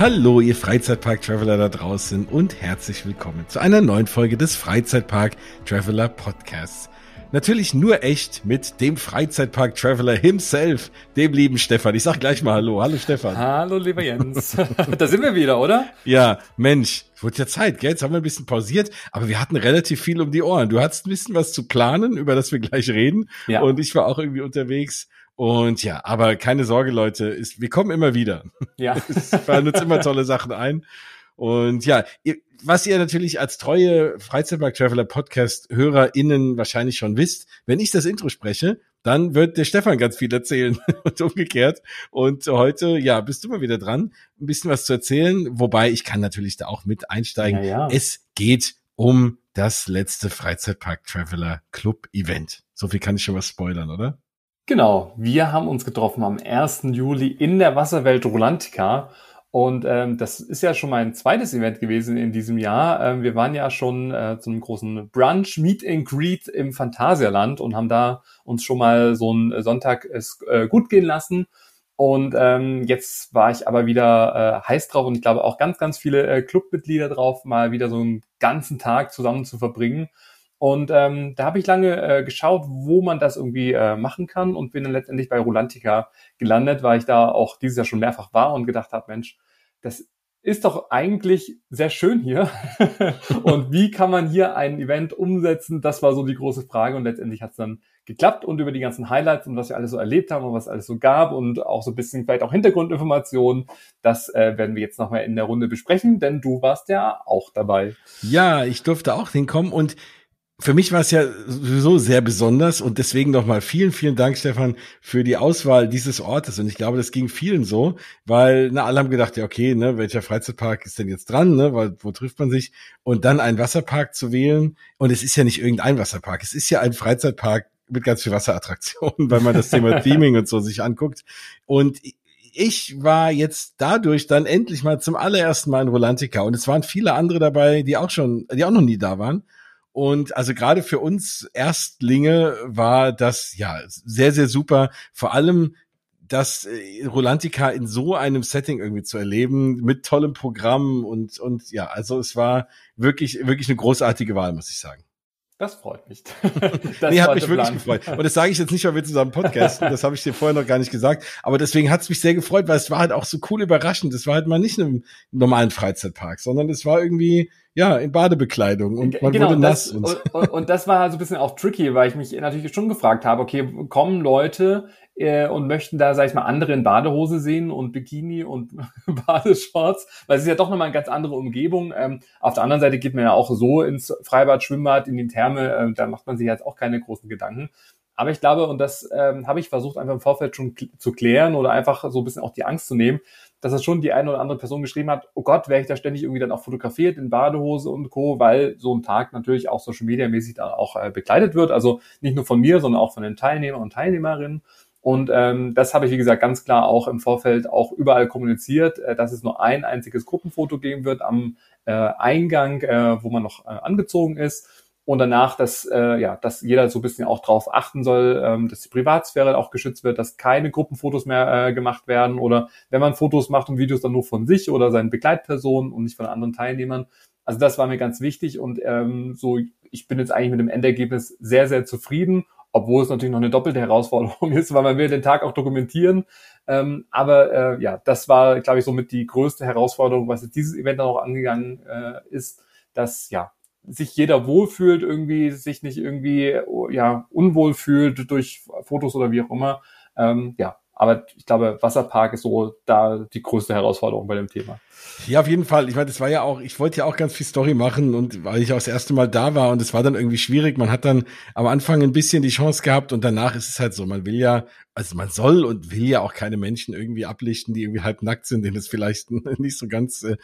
Hallo, ihr Freizeitpark-Traveler da draußen und herzlich willkommen zu einer neuen Folge des Freizeitpark-Traveler Podcasts. Natürlich nur echt mit dem Freizeitpark-Traveler himself, dem lieben Stefan. Ich sag gleich mal Hallo. Hallo Stefan. Hallo lieber Jens. da sind wir wieder, oder? Ja, Mensch, wurde ja Zeit, gell? Jetzt haben wir ein bisschen pausiert, aber wir hatten relativ viel um die Ohren. Du hattest ein bisschen was zu planen, über das wir gleich reden. Ja. Und ich war auch irgendwie unterwegs. Und ja, aber keine Sorge, Leute, ist, wir kommen immer wieder. Ja. es fallen uns immer tolle Sachen ein. Und ja, was ihr natürlich als treue Freizeitpark-Traveler Podcast-HörerInnen wahrscheinlich schon wisst, wenn ich das Intro spreche, dann wird der Stefan ganz viel erzählen und umgekehrt. Und heute, ja, bist du mal wieder dran, ein bisschen was zu erzählen. Wobei ich kann natürlich da auch mit einsteigen. Ja, ja. Es geht um das letzte Freizeitpark Traveler Club Event. So viel kann ich schon was spoilern, oder? Genau, wir haben uns getroffen am 1. Juli in der Wasserwelt Rolantica. Und ähm, das ist ja schon mein zweites Event gewesen in diesem Jahr. Ähm, wir waren ja schon äh, zu einem großen Brunch, Meet and Greet im Phantasialand und haben da uns schon mal so einen Sonntag es, äh, gut gehen lassen. Und ähm, jetzt war ich aber wieder äh, heiß drauf und ich glaube auch ganz, ganz viele äh, Clubmitglieder drauf, mal wieder so einen ganzen Tag zusammen zu verbringen. Und ähm, da habe ich lange äh, geschaut, wo man das irgendwie äh, machen kann und bin dann letztendlich bei Rolantica gelandet, weil ich da auch dieses Jahr schon mehrfach war und gedacht habe, Mensch, das ist doch eigentlich sehr schön hier. und wie kann man hier ein Event umsetzen? Das war so die große Frage und letztendlich hat es dann geklappt und über die ganzen Highlights und was wir alles so erlebt haben und was alles so gab und auch so ein bisschen vielleicht auch Hintergrundinformationen, das äh, werden wir jetzt nochmal in der Runde besprechen, denn du warst ja auch dabei. Ja, ich durfte auch hinkommen und für mich war es ja sowieso sehr besonders und deswegen nochmal vielen, vielen Dank, Stefan, für die Auswahl dieses Ortes. Und ich glaube, das ging vielen so, weil na, alle haben gedacht, ja, okay, ne, welcher Freizeitpark ist denn jetzt dran, ne, weil, wo trifft man sich? Und dann einen Wasserpark zu wählen. Und es ist ja nicht irgendein Wasserpark, es ist ja ein Freizeitpark mit ganz viel Wasserattraktionen, weil man das Thema Theming und so sich anguckt. Und ich war jetzt dadurch dann endlich mal zum allerersten Mal in Rolantica und es waren viele andere dabei, die auch schon, die auch noch nie da waren. Und also gerade für uns Erstlinge war das ja sehr, sehr super. Vor allem das äh, Rolantica in so einem Setting irgendwie zu erleben, mit tollem Programm und, und ja, also es war wirklich, wirklich eine großartige Wahl, muss ich sagen. Das freut mich. Das nee, hat mich wirklich Plan. gefreut. Und das sage ich jetzt nicht, weil wir zusammen podcasten. Das habe ich dir vorher noch gar nicht gesagt. Aber deswegen hat es mich sehr gefreut, weil es war halt auch so cool überraschend. Es war halt mal nicht in einem normalen Freizeitpark, sondern es war irgendwie ja, in Badebekleidung und man genau, wurde nass. Das, und, und, und, das war halt so ein bisschen auch tricky, weil ich mich natürlich schon gefragt habe, okay, kommen Leute äh, und möchten da, sag ich mal, andere in Badehose sehen und Bikini und Badeshorts, weil es ist ja doch nochmal eine ganz andere Umgebung. Ähm, auf der anderen Seite geht man ja auch so ins Freibad, Schwimmbad, in die Therme, äh, da macht man sich jetzt auch keine großen Gedanken. Aber ich glaube, und das ähm, habe ich versucht, einfach im Vorfeld schon zu klären oder einfach so ein bisschen auch die Angst zu nehmen, dass es schon die eine oder andere Person geschrieben hat, oh Gott, wäre ich da ständig irgendwie dann auch fotografiert in Badehose und Co., weil so ein Tag natürlich auch Social Media mäßig dann auch äh, begleitet wird. Also nicht nur von mir, sondern auch von den Teilnehmern und Teilnehmerinnen. Und ähm, das habe ich, wie gesagt, ganz klar auch im Vorfeld auch überall kommuniziert, äh, dass es nur ein einziges Gruppenfoto geben wird am äh, Eingang, äh, wo man noch äh, angezogen ist und danach, dass, äh, ja, dass jeder so ein bisschen auch drauf achten soll, ähm, dass die Privatsphäre auch geschützt wird, dass keine Gruppenfotos mehr äh, gemacht werden oder wenn man Fotos macht und Videos dann nur von sich oder seinen Begleitpersonen und nicht von anderen Teilnehmern. Also das war mir ganz wichtig und ähm, so, ich bin jetzt eigentlich mit dem Endergebnis sehr, sehr zufrieden, obwohl es natürlich noch eine doppelte Herausforderung ist, weil man will den Tag auch dokumentieren. Ähm, aber äh, ja, das war, glaube ich, somit die größte Herausforderung, was jetzt dieses Event dann auch angegangen äh, ist, dass ja sich jeder wohlfühlt, irgendwie sich nicht irgendwie ja unwohl fühlt durch Fotos oder wie auch immer. Ähm, ja, aber ich glaube, Wasserpark ist so da die größte Herausforderung bei dem Thema. Ja, auf jeden Fall. Ich meine, das war ja auch, ich wollte ja auch ganz viel Story machen und weil ich auch das erste Mal da war und es war dann irgendwie schwierig. Man hat dann am Anfang ein bisschen die Chance gehabt und danach ist es halt so, man will ja, also man soll und will ja auch keine Menschen irgendwie ablichten, die irgendwie halb nackt sind, denen es vielleicht nicht so ganz äh,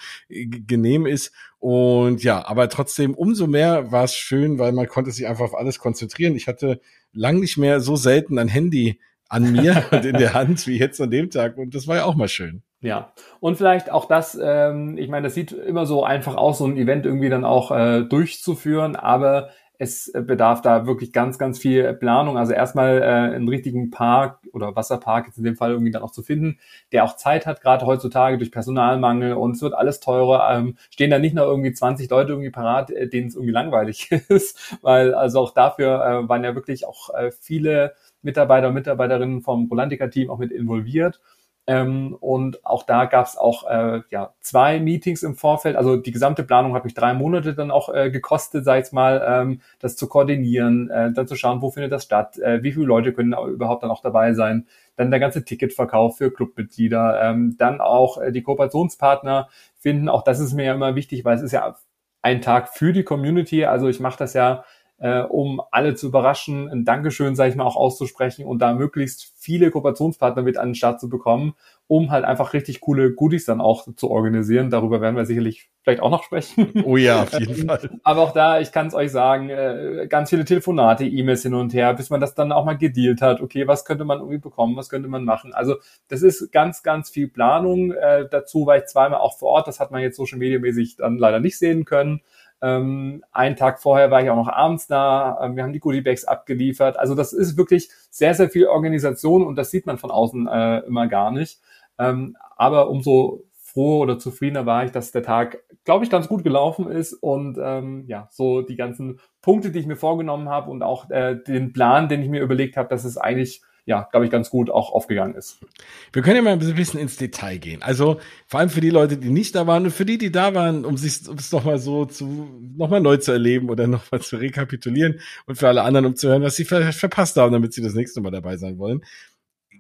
genehm ist. Und ja, aber trotzdem umso mehr war es schön, weil man konnte sich einfach auf alles konzentrieren. Ich hatte lang nicht mehr so selten ein Handy an mir und in der Hand wie jetzt an dem Tag. Und das war ja auch mal schön. Ja, und vielleicht auch das, ähm, ich meine, das sieht immer so einfach aus, so ein Event irgendwie dann auch äh, durchzuführen, aber es bedarf da wirklich ganz, ganz viel Planung. Also erstmal äh, einen richtigen Park oder Wasserpark jetzt in dem Fall irgendwie dann auch zu finden, der auch Zeit hat, gerade heutzutage durch Personalmangel und es wird alles teurer. Ähm, stehen da nicht noch irgendwie 20 Leute irgendwie parat, äh, denen es irgendwie langweilig ist, weil also auch dafür äh, waren ja wirklich auch äh, viele Mitarbeiter und Mitarbeiterinnen vom Rolantica-Team auch mit involviert. Ähm, und auch da gab es auch äh, ja, zwei Meetings im Vorfeld. Also die gesamte Planung hat mich drei Monate dann auch äh, gekostet, sag ich mal, ähm, das zu koordinieren, äh, dann zu schauen, wo findet das statt, äh, wie viele Leute können überhaupt dann auch dabei sein, dann der ganze Ticketverkauf für Clubmitglieder, ähm, dann auch äh, die Kooperationspartner finden. Auch das ist mir ja immer wichtig, weil es ist ja ein Tag für die Community. Also ich mache das ja äh, um alle zu überraschen, ein Dankeschön, sage ich mal, auch auszusprechen und da möglichst viele Kooperationspartner mit an den Start zu bekommen, um halt einfach richtig coole Goodies dann auch zu organisieren. Darüber werden wir sicherlich vielleicht auch noch sprechen. Oh ja, auf jeden Fall. Aber auch da, ich kann es euch sagen, äh, ganz viele Telefonate, E-Mails hin und her, bis man das dann auch mal gedealt hat. Okay, was könnte man irgendwie bekommen, was könnte man machen? Also das ist ganz, ganz viel Planung. Äh, dazu war ich zweimal auch vor Ort. Das hat man jetzt social media mäßig dann leider nicht sehen können. Ähm, einen Tag vorher war ich auch noch abends da. Ähm, wir haben die Goodiebags abgeliefert. Also das ist wirklich sehr, sehr viel Organisation und das sieht man von außen äh, immer gar nicht. Ähm, aber umso froh oder zufriedener war ich, dass der Tag, glaube ich, ganz gut gelaufen ist und ähm, ja, so die ganzen Punkte, die ich mir vorgenommen habe und auch äh, den Plan, den ich mir überlegt habe, dass es eigentlich ja, glaube ich, ganz gut auch aufgegangen ist. Wir können ja mal ein bisschen ins Detail gehen. Also vor allem für die Leute, die nicht da waren und für die, die da waren, um sich um es nochmal so zu nochmal neu zu erleben oder nochmal zu rekapitulieren und für alle anderen, um zu hören, was sie ver verpasst haben, damit sie das nächste Mal dabei sein wollen.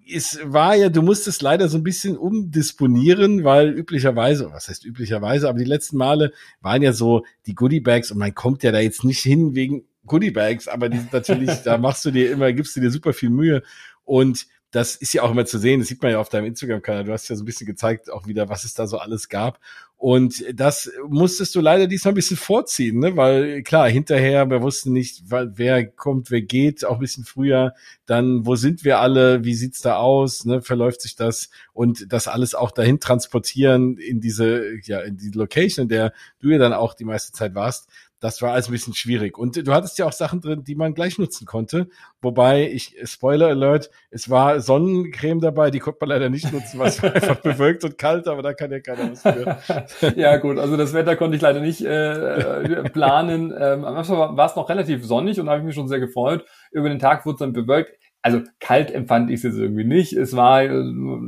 Es war ja, du musstest leider so ein bisschen umdisponieren, weil üblicherweise, was heißt üblicherweise, aber die letzten Male waren ja so die Goodie Bags und man kommt ja da jetzt nicht hin wegen Goodie Bags, aber die sind natürlich, da machst du dir immer, gibst du dir super viel Mühe und das ist ja auch immer zu sehen, das sieht man ja auf deinem Instagram-Kanal. Du hast ja so ein bisschen gezeigt, auch wieder, was es da so alles gab. Und das musstest du leider diesmal ein bisschen vorziehen, ne? weil klar, hinterher, wir wussten nicht, wer kommt, wer geht, auch ein bisschen früher. Dann, wo sind wir alle? Wie sieht's da aus? Ne? Verläuft sich das? Und das alles auch dahin transportieren in diese, ja, in die Location, in der du ja dann auch die meiste Zeit warst das war alles ein bisschen schwierig. Und du hattest ja auch Sachen drin, die man gleich nutzen konnte. Wobei, ich, Spoiler Alert, es war Sonnencreme dabei, die konnte man leider nicht nutzen, weil es einfach bewölkt und kalt, aber da kann ja keiner was für. ja, gut, also das Wetter konnte ich leider nicht äh planen. Ähm, am Anfang war es noch relativ sonnig und da habe ich mich schon sehr gefreut. Über den Tag wurde es dann bewölkt. Also kalt empfand ich es jetzt irgendwie nicht. Es war äh,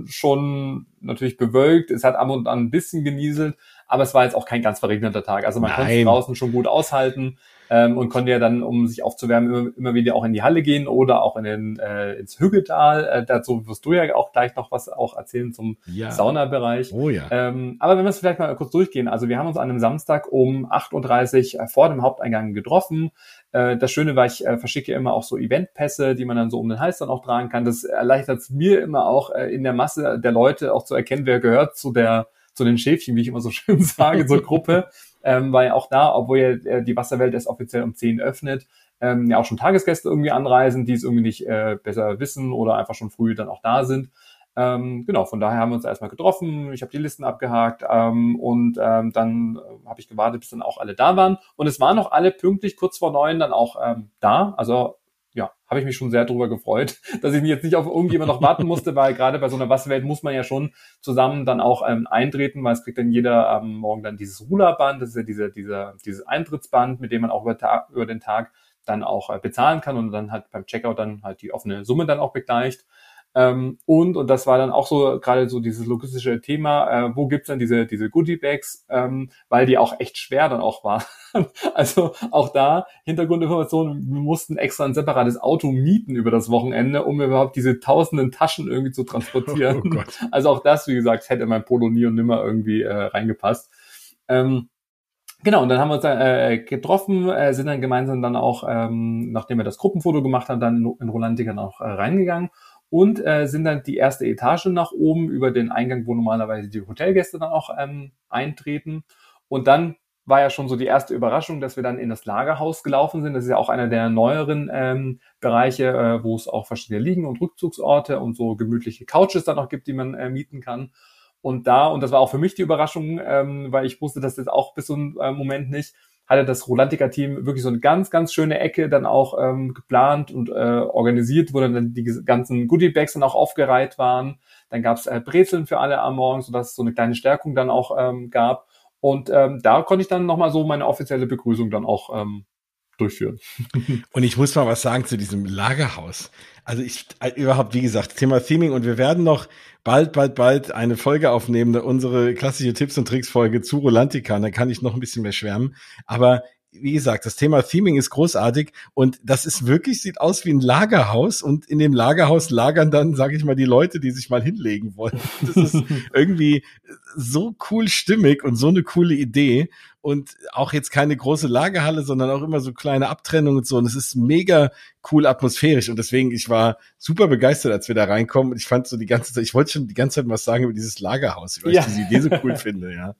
schon natürlich bewölkt, es hat ab und an ein bisschen genieselt, aber es war jetzt auch kein ganz verregneter Tag. Also man konnte draußen schon gut aushalten ähm, und konnte ja dann, um sich aufzuwärmen, immer, immer wieder auch in die Halle gehen oder auch in den, äh, ins Hüggetal. Äh, dazu wirst du ja auch gleich noch was auch erzählen zum ja. Saunabereich. Oh ja. Ähm, aber wenn wir es vielleicht mal kurz durchgehen. Also wir haben uns an einem Samstag um 8.30 Uhr vor dem Haupteingang getroffen. Äh, das Schöne war, ich äh, verschicke immer auch so Eventpässe, die man dann so um den Hals dann auch tragen kann. Das erleichtert es mir immer auch äh, in der Masse der Leute auch zu erkennen, wer gehört zu der zu den Schäfchen, wie ich immer so schön sage, zur Gruppe, ähm, weil auch da, obwohl ja äh, die Wasserwelt erst offiziell um 10 öffnet, ähm, ja auch schon Tagesgäste irgendwie anreisen, die es irgendwie nicht äh, besser wissen oder einfach schon früh dann auch da sind. Ähm, genau, von daher haben wir uns erstmal getroffen, ich habe die Listen abgehakt ähm, und ähm, dann äh, habe ich gewartet, bis dann auch alle da waren. Und es waren noch alle pünktlich kurz vor neun dann auch ähm, da. Also ja, habe ich mich schon sehr darüber gefreut, dass ich mich jetzt nicht auf irgendjemand noch warten musste, weil gerade bei so einer Wasserwelt muss man ja schon zusammen dann auch ähm, eintreten, weil es kriegt dann jeder am ähm, Morgen dann dieses Rulerband, das ist ja diese, diese, dieses Eintrittsband, mit dem man auch über, Tag, über den Tag dann auch äh, bezahlen kann und dann halt beim Checkout dann halt die offene Summe dann auch begleicht. Ähm, und, und das war dann auch so gerade so dieses logistische Thema, äh, wo gibt's dann diese, diese Goodie-Bags, ähm, weil die auch echt schwer dann auch waren. also auch da Hintergrundinformationen, wir mussten extra ein separates Auto mieten über das Wochenende, um überhaupt diese tausenden Taschen irgendwie zu transportieren. Oh also auch das, wie gesagt, hätte mein Polo nie und nimmer irgendwie äh, reingepasst. Ähm, Genau, und dann haben wir uns äh, getroffen, äh, sind dann gemeinsam dann auch, ähm, nachdem wir das Gruppenfoto gemacht haben, dann in Rolantica noch äh, reingegangen und äh, sind dann die erste Etage nach oben über den Eingang, wo normalerweise die Hotelgäste dann auch ähm, eintreten. Und dann war ja schon so die erste Überraschung, dass wir dann in das Lagerhaus gelaufen sind. Das ist ja auch einer der neueren ähm, Bereiche, äh, wo es auch verschiedene Liegen- und Rückzugsorte und so gemütliche Couches dann noch gibt, die man äh, mieten kann. Und da, und das war auch für mich die Überraschung, ähm, weil ich wusste das jetzt auch bis zum äh, Moment nicht, hatte das Rolantica-Team wirklich so eine ganz, ganz schöne Ecke dann auch ähm, geplant und äh, organisiert, wo dann die ganzen Goodie-Bags dann auch aufgereiht waren. Dann gab's äh, Brezeln für alle am Morgen, sodass es so eine kleine Stärkung dann auch ähm, gab. Und ähm, da konnte ich dann nochmal so meine offizielle Begrüßung dann auch ähm, durchführen. Und ich muss mal was sagen zu diesem Lagerhaus. Also ich äh, überhaupt, wie gesagt, Thema Theming und wir werden noch bald, bald, bald eine Folge aufnehmen, unsere klassische Tipps und Tricks Folge zu Rolantica. Da kann ich noch ein bisschen mehr schwärmen. Aber wie gesagt, das Thema Theming ist großartig und das ist wirklich, sieht aus wie ein Lagerhaus und in dem Lagerhaus lagern dann, sage ich mal, die Leute, die sich mal hinlegen wollen. Das ist irgendwie so cool stimmig und so eine coole Idee und auch jetzt keine große Lagerhalle, sondern auch immer so kleine Abtrennungen und so und es ist mega cool atmosphärisch und deswegen, ich war super begeistert, als wir da reinkommen und ich fand so die ganze Zeit, ich wollte schon die ganze Zeit was sagen über dieses Lagerhaus, weil ja. ich diese Idee so cool finde, ja.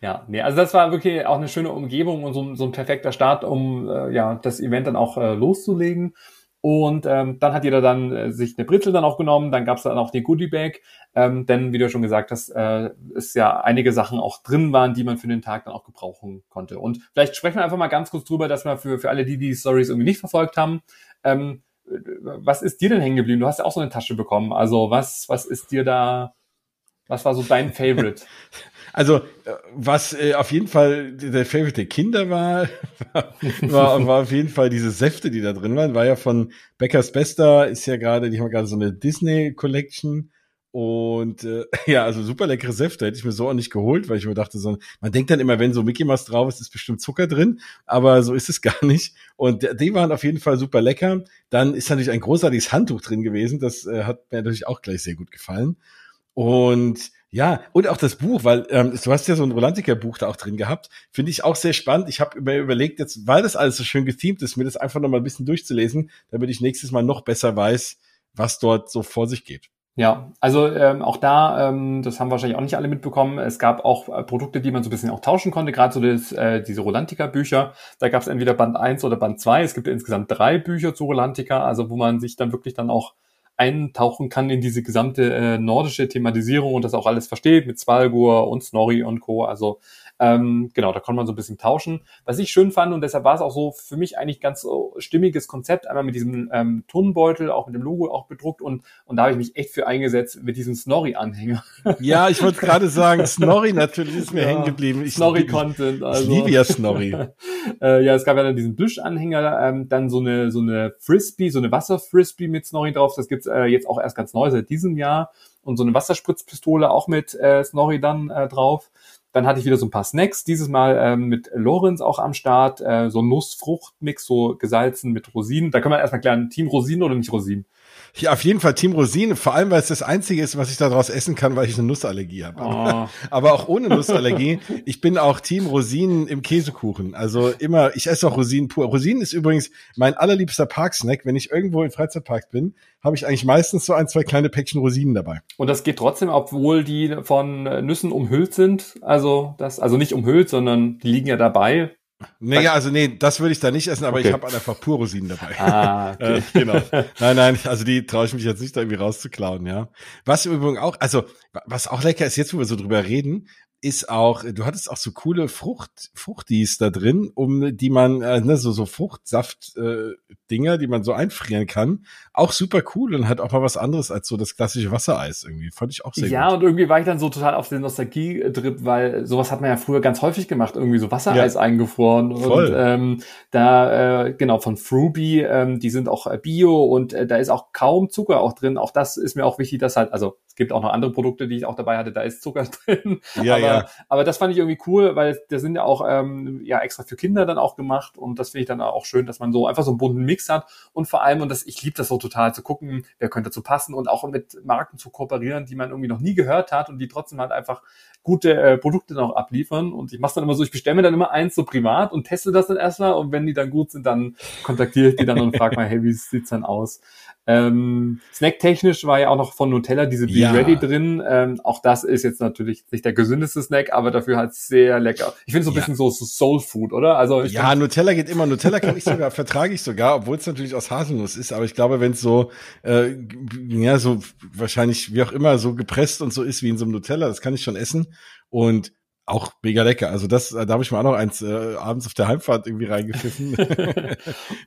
Ja, nee, also das war wirklich auch eine schöne Umgebung und so, so ein perfekter Start, um äh, ja das Event dann auch äh, loszulegen. Und ähm, dann hat jeder dann äh, sich eine Brezel dann auch genommen, dann gab es dann auch den Goodie Bag, ähm, denn wie du schon gesagt hast, äh, ist ja einige Sachen auch drin waren, die man für den Tag dann auch gebrauchen konnte. Und vielleicht sprechen wir einfach mal ganz kurz drüber, dass wir für, für alle, die die Stories irgendwie nicht verfolgt haben, ähm, was ist dir denn hängen geblieben? Du hast ja auch so eine Tasche bekommen. Also was, was ist dir da, was war so dein Favorite? Also, äh, was äh, auf jeden Fall der Favorite der Kinder war, war, war auf jeden Fall diese Säfte, die da drin waren. War ja von Beckers Bester, ist ja gerade, die haben gerade so eine Disney Collection. Und äh, ja, also super leckere Säfte hätte ich mir so auch nicht geholt, weil ich mir dachte, so, man denkt dann immer, wenn so Mickey Mouse drauf ist, ist bestimmt Zucker drin, aber so ist es gar nicht. Und die waren auf jeden Fall super lecker. Dann ist natürlich ein großartiges Handtuch drin gewesen, das äh, hat mir natürlich auch gleich sehr gut gefallen. Und ja, und auch das Buch, weil ähm, du hast ja so ein Rolantica-Buch da auch drin gehabt, finde ich auch sehr spannend. Ich habe mir überlegt, jetzt, weil das alles so schön gethemt ist, mir das einfach noch mal ein bisschen durchzulesen, damit ich nächstes Mal noch besser weiß, was dort so vor sich geht. Ja, also ähm, auch da, ähm, das haben wahrscheinlich auch nicht alle mitbekommen, es gab auch äh, Produkte, die man so ein bisschen auch tauschen konnte, gerade so das, äh, diese Rolantica-Bücher. Da gab es entweder Band 1 oder Band 2. Es gibt insgesamt drei Bücher zu Rolantica, also wo man sich dann wirklich dann auch eintauchen kann in diese gesamte äh, nordische Thematisierung und das auch alles versteht mit Svalgur und Snorri und Co. Also ähm, genau, da konnte man so ein bisschen tauschen. Was ich schön fand und deshalb war es auch so für mich eigentlich ganz so stimmiges Konzept, einmal mit diesem ähm, Turnbeutel, auch mit dem Logo auch bedruckt und, und da habe ich mich echt für eingesetzt mit diesem Snorri-Anhänger. Ja, ich wollte gerade sagen, Snorri natürlich ist mir ja, hängen geblieben. Snorri-Content. Also. Ich liebe ja Snorri. äh, ja, es gab ja dann diesen Büschanhänger, ähm, dann so eine, so eine Frisbee, so eine Wasserfrisbee mit Snorri drauf. Das gibt's äh, jetzt auch erst ganz neu seit diesem Jahr. Und so eine Wasserspritzpistole auch mit äh, Snorri dann äh, drauf. Dann hatte ich wieder so ein paar Snacks, dieses Mal ähm, mit Lorenz auch am Start, äh, so Nuss-Frucht-Mix, so gesalzen mit Rosinen. Da kann man erstmal klären, Team Rosinen oder nicht Rosinen? Ja, auf jeden Fall Team Rosinen, vor allem, weil es das Einzige ist, was ich daraus essen kann, weil ich eine Nussallergie habe. Oh. Aber auch ohne Nussallergie. ich bin auch Team Rosinen im Käsekuchen. Also immer, ich esse auch Rosinen pur. Rosinen ist übrigens mein allerliebster Parksnack. Wenn ich irgendwo im Freizeitpark bin, habe ich eigentlich meistens so ein, zwei kleine Päckchen Rosinen dabei. Und das geht trotzdem, obwohl die von Nüssen umhüllt sind. Also das, also nicht umhüllt, sondern die liegen ja dabei. Nee, also nee, das würde ich da nicht essen, aber okay. ich habe einfach pur Rosinen dabei. Ah, okay. äh, genau. Nein, nein, also die traue ich mich jetzt nicht da irgendwie rauszuklauen, ja. Was übrigens auch, also was auch lecker ist, jetzt wo wir so drüber reden, ist auch, du hattest auch so coole Frucht, Fruchtis da drin, um die man, äh, ne, so, so Fruchtsaft, äh, Dinger, die man so einfrieren kann. Auch super cool und hat auch mal was anderes als so das klassische Wassereis irgendwie. Fand ich auch sehr ja, gut. Ja, und irgendwie war ich dann so total auf den Nostalgie-Trip, weil sowas hat man ja früher ganz häufig gemacht, irgendwie so Wassereis ja. eingefroren. Voll. Und ähm, da, äh, genau, von Fruby, ähm, die sind auch äh, Bio und äh, da ist auch kaum Zucker auch drin. Auch das ist mir auch wichtig, dass halt, also gibt auch noch andere Produkte, die ich auch dabei hatte, da ist Zucker drin. Ja, aber, ja. aber das fand ich irgendwie cool, weil das sind ja auch ähm, ja extra für Kinder dann auch gemacht. Und das finde ich dann auch schön, dass man so einfach so einen bunten Mix hat. Und vor allem, und das, ich liebe das so total zu gucken, wer könnte dazu passen und auch mit Marken zu kooperieren, die man irgendwie noch nie gehört hat und die trotzdem halt einfach gute äh, Produkte noch abliefern. Und ich mache dann immer so, ich bestelle mir dann immer eins so privat und teste das dann erstmal und wenn die dann gut sind, dann kontaktiere ich die dann und frage mal, hey, wie sieht's dann aus? Ähm, Snacktechnisch war ja auch noch von Nutella diese Be ja. Ready drin. Ähm, auch das ist jetzt natürlich nicht der gesündeste Snack, aber dafür halt sehr lecker. Ich finde so ein ja. bisschen so, so Soul Food, oder? Also ja, Nutella geht immer. Nutella kann ich sogar vertrage ich sogar, obwohl es natürlich aus Haselnuss ist. Aber ich glaube, wenn es so äh, ja so wahrscheinlich wie auch immer so gepresst und so ist wie in so einem Nutella, das kann ich schon essen. Und auch mega lecker. Also das, da habe ich mir auch noch eins äh, abends auf der Heimfahrt irgendwie reingepfiffen.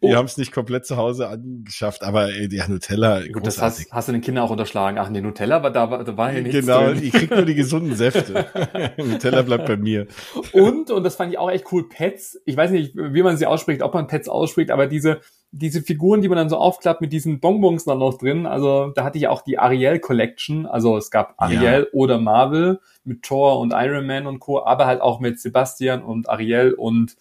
Oh. die haben es nicht komplett zu Hause angeschafft, aber ey, die Nutella, Gut, das hast, hast du den Kindern auch unterschlagen. Ach nee, Nutella, war da, war- da war hier nichts Genau, drin. ich krieg nur die gesunden Säfte. Nutella bleibt bei mir. Und, und das fand ich auch echt cool, Pets. Ich weiß nicht, wie man sie ausspricht, ob man Pets ausspricht, aber diese, diese Figuren, die man dann so aufklappt mit diesen Bonbons dann noch drin, also da hatte ich auch die Ariel Collection, also es gab Ariel oder Marvel mit Thor und Iron Man und Co., aber halt auch mit Sebastian und Ariel und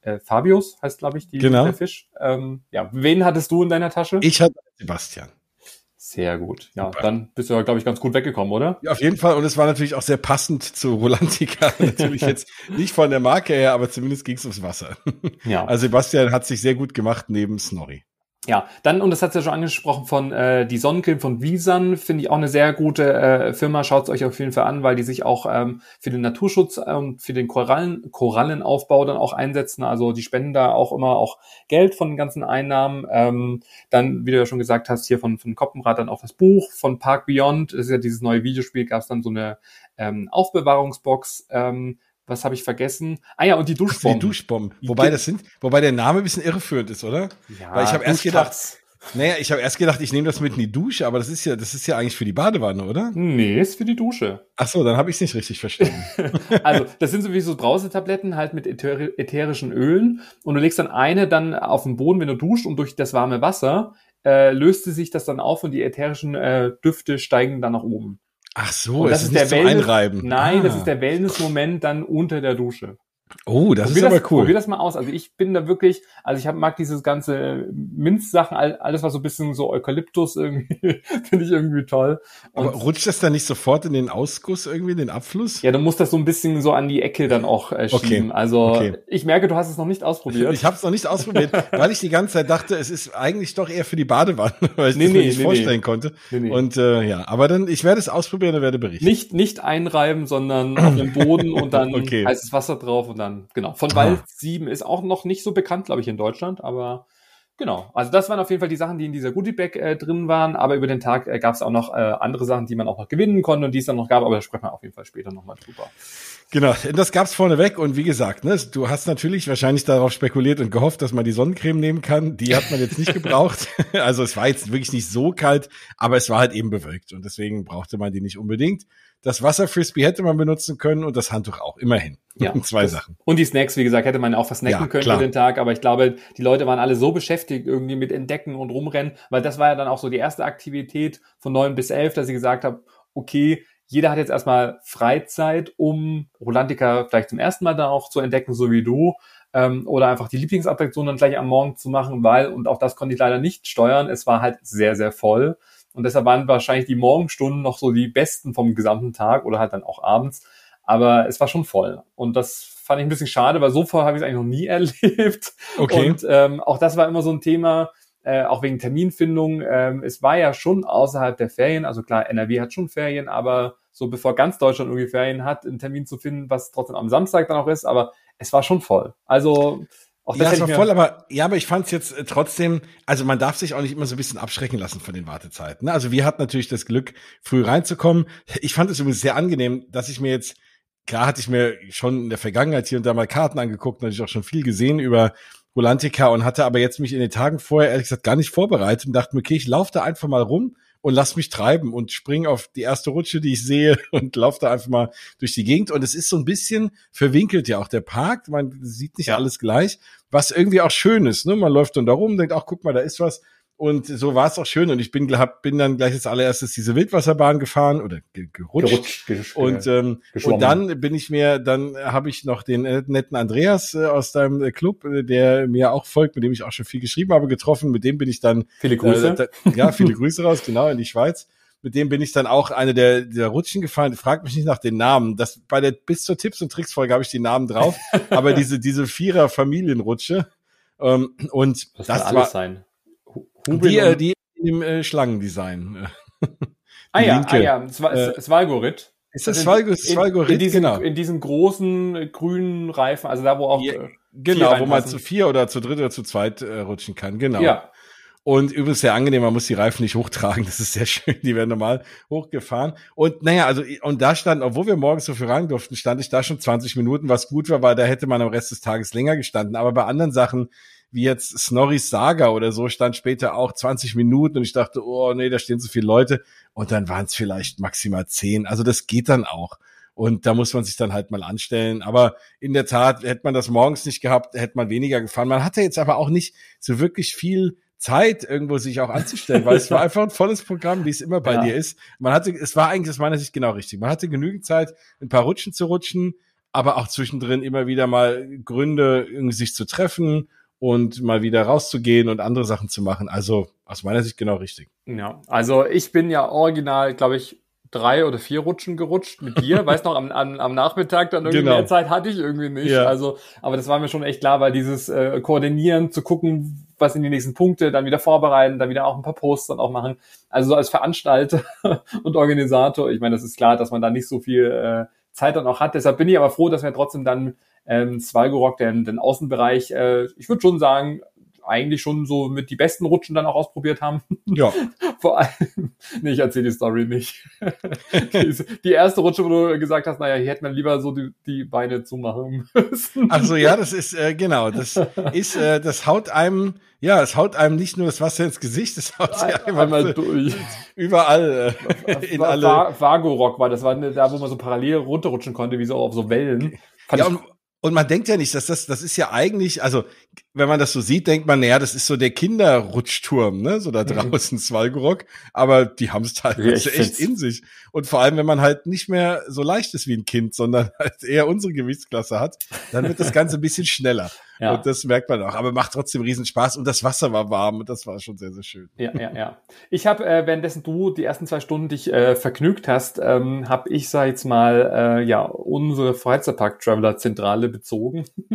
äh, Fabius heißt, glaube ich, die, Genau. der Fisch. Ähm, ja, wen hattest du in deiner Tasche? Ich hatte Sebastian. Sehr gut. Ja, Super. dann bist du ja, glaube ich, ganz gut weggekommen, oder? Ja, auf jeden Fall. Und es war natürlich auch sehr passend zu Rolantica. natürlich jetzt nicht von der Marke her, aber zumindest ging es ums Wasser. Ja. Also Sebastian hat sich sehr gut gemacht neben Snorri. Ja, dann, und das hat ja schon angesprochen von äh, die Sonnencreme von Visan, finde ich auch eine sehr gute äh, Firma. Schaut es euch auf jeden Fall an, weil die sich auch ähm, für den Naturschutz und für den Korallen, Korallenaufbau dann auch einsetzen. Also die spenden da auch immer auch Geld von den ganzen Einnahmen. Ähm, dann, wie du ja schon gesagt hast, hier von, von Koppenrad dann auch das Buch von Park Beyond. Das ist ja dieses neue Videospiel, gab es dann so eine ähm, Aufbewahrungsbox. Ähm, was habe ich vergessen? Ah ja, und die Ach, die Duschbomben. Duschbomben. Wobei das sind, wobei der Name ein bisschen irreführend ist, oder? ja, Weil ich habe erst gedacht, naja, ich habe erst gedacht, ich nehme das mit in die Dusche, aber das ist ja, das ist ja eigentlich für die Badewanne, oder? Nee, ist für die Dusche. Ach so, dann habe ich es nicht richtig verstanden. Also, das sind sowieso Brausetabletten halt mit äther ätherischen Ölen und du legst dann eine dann auf den Boden, wenn du duscht und durch das warme Wasser äh, löste sich das dann auf und die ätherischen äh, Düfte steigen dann nach oben. Ach so, Und es ist nicht zum Wellness- Einreiben. Nein, das Ah. ist der Wellness-Moment dann unter der Dusche. Oh, das Probier ist aber das, cool. Probier das mal aus. Also ich bin da wirklich, also ich hab, mag dieses ganze Minzsachen, all- alles was so ein bisschen so Eukalyptus irgendwie, finde ich irgendwie toll. Und aber rutscht das dann nicht sofort in den Ausguss irgendwie, in den Abfluss? ja, du musst das so ein bisschen so an die Ecke dann auch äh, schieben. Also okay. ich merke, du hast es noch nicht ausprobiert. Ich habe es noch nicht ausprobiert, weil ich die ganze Zeit dachte, es ist eigentlich doch eher für die Badewanne, weil ich Nee, das mir nee, nicht nee, vorstellen nee. konnte. Nee, nee. Und äh, ja, aber dann, ich werde es ausprobieren und werde berichten. Nicht, nicht einreiben, sondern auf dem Boden und dann Okay. heißes Wasser drauf und dann, genau. Von Ah. Wald 7 ist auch noch nicht so bekannt, glaube ich, in Deutschland, aber genau. Also das waren auf jeden Fall die Sachen, die in dieser Goodie-Bag äh, drin waren, aber über den Tag äh, gab es auch noch äh, andere Sachen, die man auch noch gewinnen konnte und die es dann noch gab, aber da sprechen wir auf jeden Fall später nochmal drüber. Genau, das gab's vorneweg und wie gesagt, ne, du hast natürlich wahrscheinlich darauf spekuliert und gehofft, dass man die Sonnencreme nehmen kann. Die hat man jetzt nicht gebraucht. Also es war jetzt wirklich nicht so kalt, aber es war halt eben bewölkt und deswegen brauchte man die nicht unbedingt. Das Wasserfrisbee hätte man benutzen können und das Handtuch auch, immerhin. Ja, Zwei das- Sachen. Und die Snacks, wie gesagt, hätte man auch versnacken Ja, können klar. für den Tag, aber ich glaube, die Leute waren alle so beschäftigt irgendwie mit Entdecken und Rumrennen, weil das war ja dann auch so die erste Aktivität von neun bis elf, dass ich gesagt habe, okay, jeder hat jetzt erstmal Freizeit, um Rolantica vielleicht zum ersten Mal dann auch zu entdecken, so wie du, ähm, oder einfach die Lieblingsattraktion dann gleich am Morgen zu machen, weil, und auch das konnte ich leider nicht steuern, es war halt sehr, sehr voll. Und deshalb waren wahrscheinlich die Morgenstunden noch so die besten vom gesamten Tag oder halt dann auch abends. Aber es war schon voll. Und das fand ich ein bisschen schade, weil so voll habe ich es eigentlich noch nie erlebt. Okay. Und ähm, auch das war immer so ein Thema, äh, auch wegen Terminfindung. Ähm, es war ja schon außerhalb der Ferien, also klar, NRW hat schon Ferien, aber so bevor ganz Deutschland irgendwie Ferien hat, einen Termin zu finden, was trotzdem am Samstag dann auch ist, aber es war schon voll. Also auch das ja, es war voll, aber ja, aber ich fand es jetzt äh, trotzdem, also man darf sich auch nicht immer so ein bisschen abschrecken lassen von den Wartezeiten. Ne? Also wir hatten natürlich das Glück, früh reinzukommen. Ich fand es übrigens sehr angenehm, dass ich mir jetzt, klar hatte ich mir schon in der Vergangenheit hier und da mal Karten angeguckt, natürlich auch schon viel gesehen über Rolantica und hatte aber jetzt mich in den Tagen vorher ehrlich gesagt gar nicht vorbereitet und dachte mir, okay, ich laufe da einfach mal rum und lass mich treiben und spring auf die erste Rutsche, die ich sehe und laufe da einfach mal durch die Gegend. Und es ist so ein bisschen verwinkelt ja auch der Park. Man sieht nicht Ja. alles gleich, was irgendwie auch schön ist. Ne? Man läuft dann da rum, denkt, ach, guck mal, da ist was. Und so war es auch schön. Und ich bin, hab, bin dann gleich als allererstes diese Wildwasserbahn gefahren oder ge gerutscht. gerutscht, gerutscht Und, ähm, und dann bin ich mir, dann habe ich noch den äh, netten Andreas äh, aus deinem äh, Club, äh, der mir auch folgt, mit dem ich auch schon viel geschrieben habe, getroffen. Mit dem bin ich dann viele Grüße. da, ja, viele Grüße raus, genau, in die Schweiz. Mit dem bin ich dann auch eine der, der Rutschen gefahren. Fragt mich nicht nach den Namen. Das, bei der bis zur Tipps und Tricks Folge habe ich die Namen drauf. aber diese, diese Vierer Familienrutsche. Ähm, und das, das, kann alles war sein. Hu- Hubin die, äh, die im äh, Schlangendesign. ah die ja, linke. ah ja, Äh, Svalgorit. Ist das in- Svalgo- in- Svalgorit? In diesem, Genau. in diesem großen äh, grünen Reifen, also da, wo auch Ja, äh, Genau, wo man zu vier oder zu dritt oder zu zweit äh, rutschen kann. Genau. Ja, Und übrigens sehr angenehm, man muss die Reifen nicht hochtragen, das ist sehr schön, die werden normal hochgefahren. Und naja, also, und da stand, obwohl wir morgens so viel rein durften, stand ich da schon 20 Minuten, was gut war, weil da hätte man am Rest des Tages länger gestanden. Aber bei anderen Sachen, wie jetzt Snorris Saga oder so, stand später auch 20 Minuten und ich dachte, oh nee, da stehen so viele Leute. Und dann waren es vielleicht maximal 10. Also das geht dann auch. Und da muss man sich dann halt mal anstellen. Aber in der Tat, hätte man das morgens nicht gehabt, hätte man weniger gefahren. Man hatte jetzt aber auch nicht so wirklich viel Zeit, irgendwo sich auch anzustellen, weil es war einfach ein volles Programm, wie es immer bei ja. dir ist. Man hatte, es war eigentlich aus meiner Sicht genau richtig. Man hatte genügend Zeit, ein paar Rutschen zu rutschen, aber auch zwischendrin immer wieder mal Gründe, irgendwie sich zu treffen und mal wieder rauszugehen und andere Sachen zu machen. Also aus meiner Sicht genau richtig. Ja, also ich bin ja original, glaube ich, drei oder vier Rutschen gerutscht mit dir. Weiß noch, am, am, am Nachmittag dann irgendwie genau. mehr Zeit hatte ich irgendwie nicht. Ja. Also, aber das war mir schon echt klar, weil dieses äh, Koordinieren, zu gucken, was sind die nächsten Punkte, dann wieder vorbereiten, dann wieder auch ein paar Posts dann auch machen. Also so als Veranstalter und Organisator, ich meine, das ist klar, dass man da nicht so viel äh, Zeit dann auch hat. Deshalb bin ich aber froh, dass wir trotzdem dann ähm, Svalgorok, den, den Außenbereich, äh, ich würde schon sagen, eigentlich schon so mit die besten Rutschen dann auch ausprobiert haben. Ja. Vor allem, nee, ich erzähle die Story nicht. die, die, erste Rutsche, wo du gesagt hast, naja, hier hätte man lieber so die, die Beine zumachen müssen. Ach so, ja, das ist, äh, genau, das ist, äh, das haut einem, ja, es haut einem nicht nur das Wasser ins Gesicht, es haut sich einmal durch. Überall, äh, in alle. Vago-Rock war das, war da, wo man so parallel runterrutschen konnte, wie so auf so Wellen. Fand ja, und, und man denkt ja nicht, dass das, das ist ja eigentlich, also wenn man das so sieht, denkt man, naja, das ist so der Kinderrutschturm, ne, so da mhm. draußen, mhm. Svalgorok. Aber die haben es teilweise ja, echt in sich. Und vor allem, wenn man halt nicht mehr so leicht ist wie ein Kind, sondern halt eher unsere Gewichtsklasse hat, dann wird das Ganze ein bisschen schneller. Ja. Und das merkt man auch. Aber macht trotzdem riesen Spaß. Und das Wasser war warm und das war schon sehr, sehr schön. Ja, ja, ja. Ich habe, äh, währenddessen du die ersten zwei Stunden dich äh, vergnügt hast, ähm, habe ich, sag jetzt mal, äh, ja, unsere Freizeitpark-Traveler-Zentrale bezogen.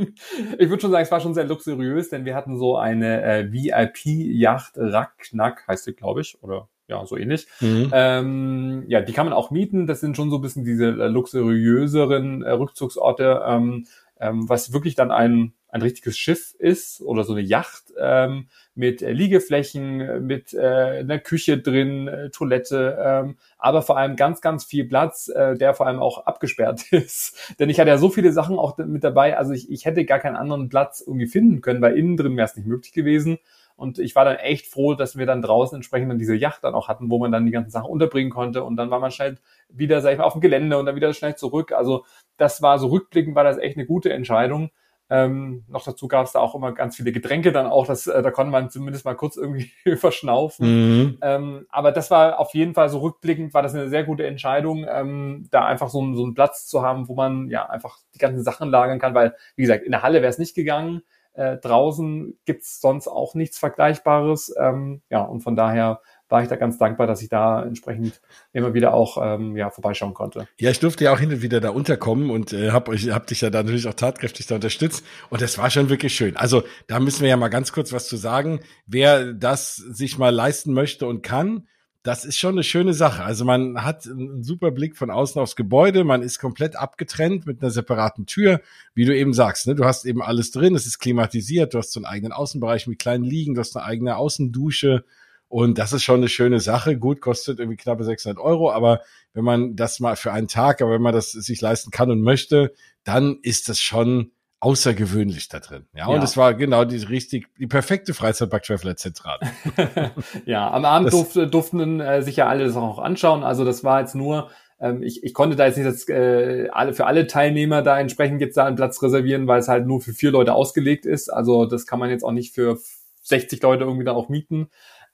ich würde schon sagen, es war schon sehr luxuriös, denn wir hatten so eine äh, VIP-Yacht Racknack, heißt sie, glaube ich, oder ja, so ähnlich. Mhm. Ähm, ja, die kann man auch mieten. Das sind schon so ein bisschen diese äh, luxuriöseren äh, Rückzugsorte, ähm, ähm, was wirklich dann ein ein richtiges Schiff ist oder so eine Yacht ähm, mit äh, Liegeflächen, mit äh, einer Küche drin, äh, Toilette, ähm, aber vor allem ganz, ganz viel Platz, äh, der vor allem auch abgesperrt ist. Denn ich hatte ja so viele Sachen auch mit dabei, also ich, ich hätte gar keinen anderen Platz irgendwie finden können, weil innen drin wäre es nicht möglich gewesen. Und ich war dann echt froh, dass wir dann draußen entsprechend dann diese Yacht dann auch hatten, wo man dann die ganzen Sachen unterbringen konnte. Und dann war man schnell wieder, sag ich mal, auf dem Gelände und dann wieder schnell zurück. Also das war so rückblickend, war das echt eine gute Entscheidung. Ähm, noch dazu gab es da auch immer ganz viele Getränke dann auch, das, äh, da konnte man zumindest mal kurz irgendwie verschnaufen. Mhm. Ähm, aber das war auf jeden Fall so rückblickend, war das eine sehr gute Entscheidung, ähm, da einfach so, so einen Platz zu haben, wo man ja einfach die ganzen Sachen lagern kann, weil, wie gesagt, in der Halle wäre es nicht gegangen. Äh, draußen gibt's sonst auch nichts Vergleichbares. Ähm, ja, und von daher war ich da ganz dankbar, dass ich da entsprechend immer wieder auch ähm, ja, vorbeischauen konnte. Ja, ich durfte ja auch hin und wieder da unterkommen und äh, habe euch hab dich ja da natürlich auch tatkräftig da unterstützt und das war schon wirklich schön. Also da müssen wir ja mal ganz kurz was zu sagen. Wer das sich mal leisten möchte und kann, das ist schon eine schöne Sache. Also man hat einen super Blick von außen aufs Gebäude, man ist komplett abgetrennt mit einer separaten Tür, wie du eben sagst. Ne? Du hast eben alles drin, es ist klimatisiert, du hast so einen eigenen Außenbereich mit kleinen Liegen, du hast eine eigene Außendusche, und das ist schon eine schöne Sache. Gut, kostet irgendwie knappe 600 Euro, aber wenn man das mal für einen Tag, aber wenn man das sich leisten kann und möchte, dann ist das schon außergewöhnlich da drin. Ja, ja. und es war genau die richtig, die perfekte Freizeitpark-Traveler-Zentrale. ja, am Abend durften, durften äh, sich ja alle das auch anschauen. Also das war jetzt nur, ähm, ich, ich konnte da jetzt nicht das, äh, alle, für alle Teilnehmer da entsprechend jetzt da einen Platz reservieren, weil es halt nur für vier Leute ausgelegt ist. Also das kann man jetzt auch nicht für 60 Leute irgendwie da auch mieten.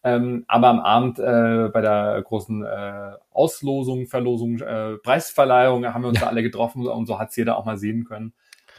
Ähm, aber am Abend äh, bei der großen äh, Auslosung, Verlosung, äh, Preisverleihung haben wir uns da alle getroffen und so hat's jeder auch mal sehen können.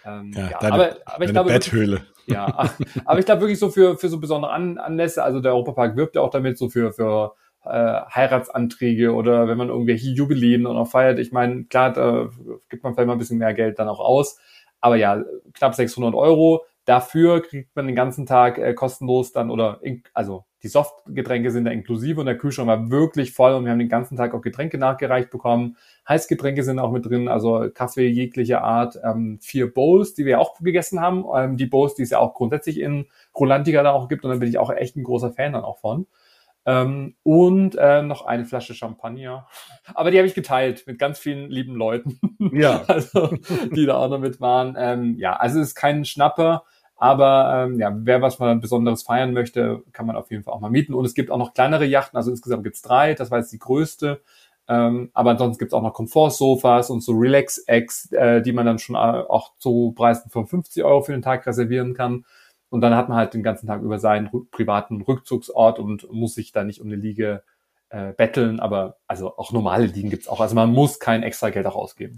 Ähm, ja, ja deine, aber, aber ich glaube, Betthöhle. Ja, aber ich glaube wirklich so für, für so besondere An Anlässe, also der Europapark wirbt ja auch damit so für, für äh, Heiratsanträge oder wenn man irgendwelche Jubiläen und auch feiert. Ich meine, klar, da gibt man vielleicht mal ein bisschen mehr Geld dann auch aus. Aber ja, knapp 600 Euro Dafür kriegt man den ganzen Tag äh, kostenlos dann oder in, also die Softgetränke sind da inklusive und der Kühlschrank war wirklich voll und wir haben den ganzen Tag auch Getränke nachgereicht bekommen. Heißgetränke sind auch mit drin, also Kaffee jeglicher Art. Ähm, vier Bowls, die wir auch gegessen haben. Ähm, die Bowls, die es ja auch grundsätzlich in Rolantica da auch gibt und da bin ich auch echt ein großer Fan dann auch von. Ähm, und äh, noch eine Flasche Champagner. Aber die habe ich geteilt mit ganz vielen lieben Leuten. Ja. also, die da auch noch mit waren. Ähm, ja, also es ist kein Schnapper. Aber ähm, ja, wer was mal Besonderes feiern möchte, kann man auf jeden Fall auch mal mieten. Und es gibt auch noch kleinere Yachten, also insgesamt gibt's drei, das war jetzt die größte. Ähm, aber ansonsten gibt's auch noch Komfortsofas und so Relax-Eggs, äh, die man dann schon äh, auch zu Preisen von 50 Euro für den Tag reservieren kann. Und dann hat man halt den ganzen Tag über seinen privaten Rückzugsort und muss sich da nicht um eine Liege äh, betteln. Aber also auch normale Liegen gibt's auch. Also man muss kein extra Geld auch ausgeben.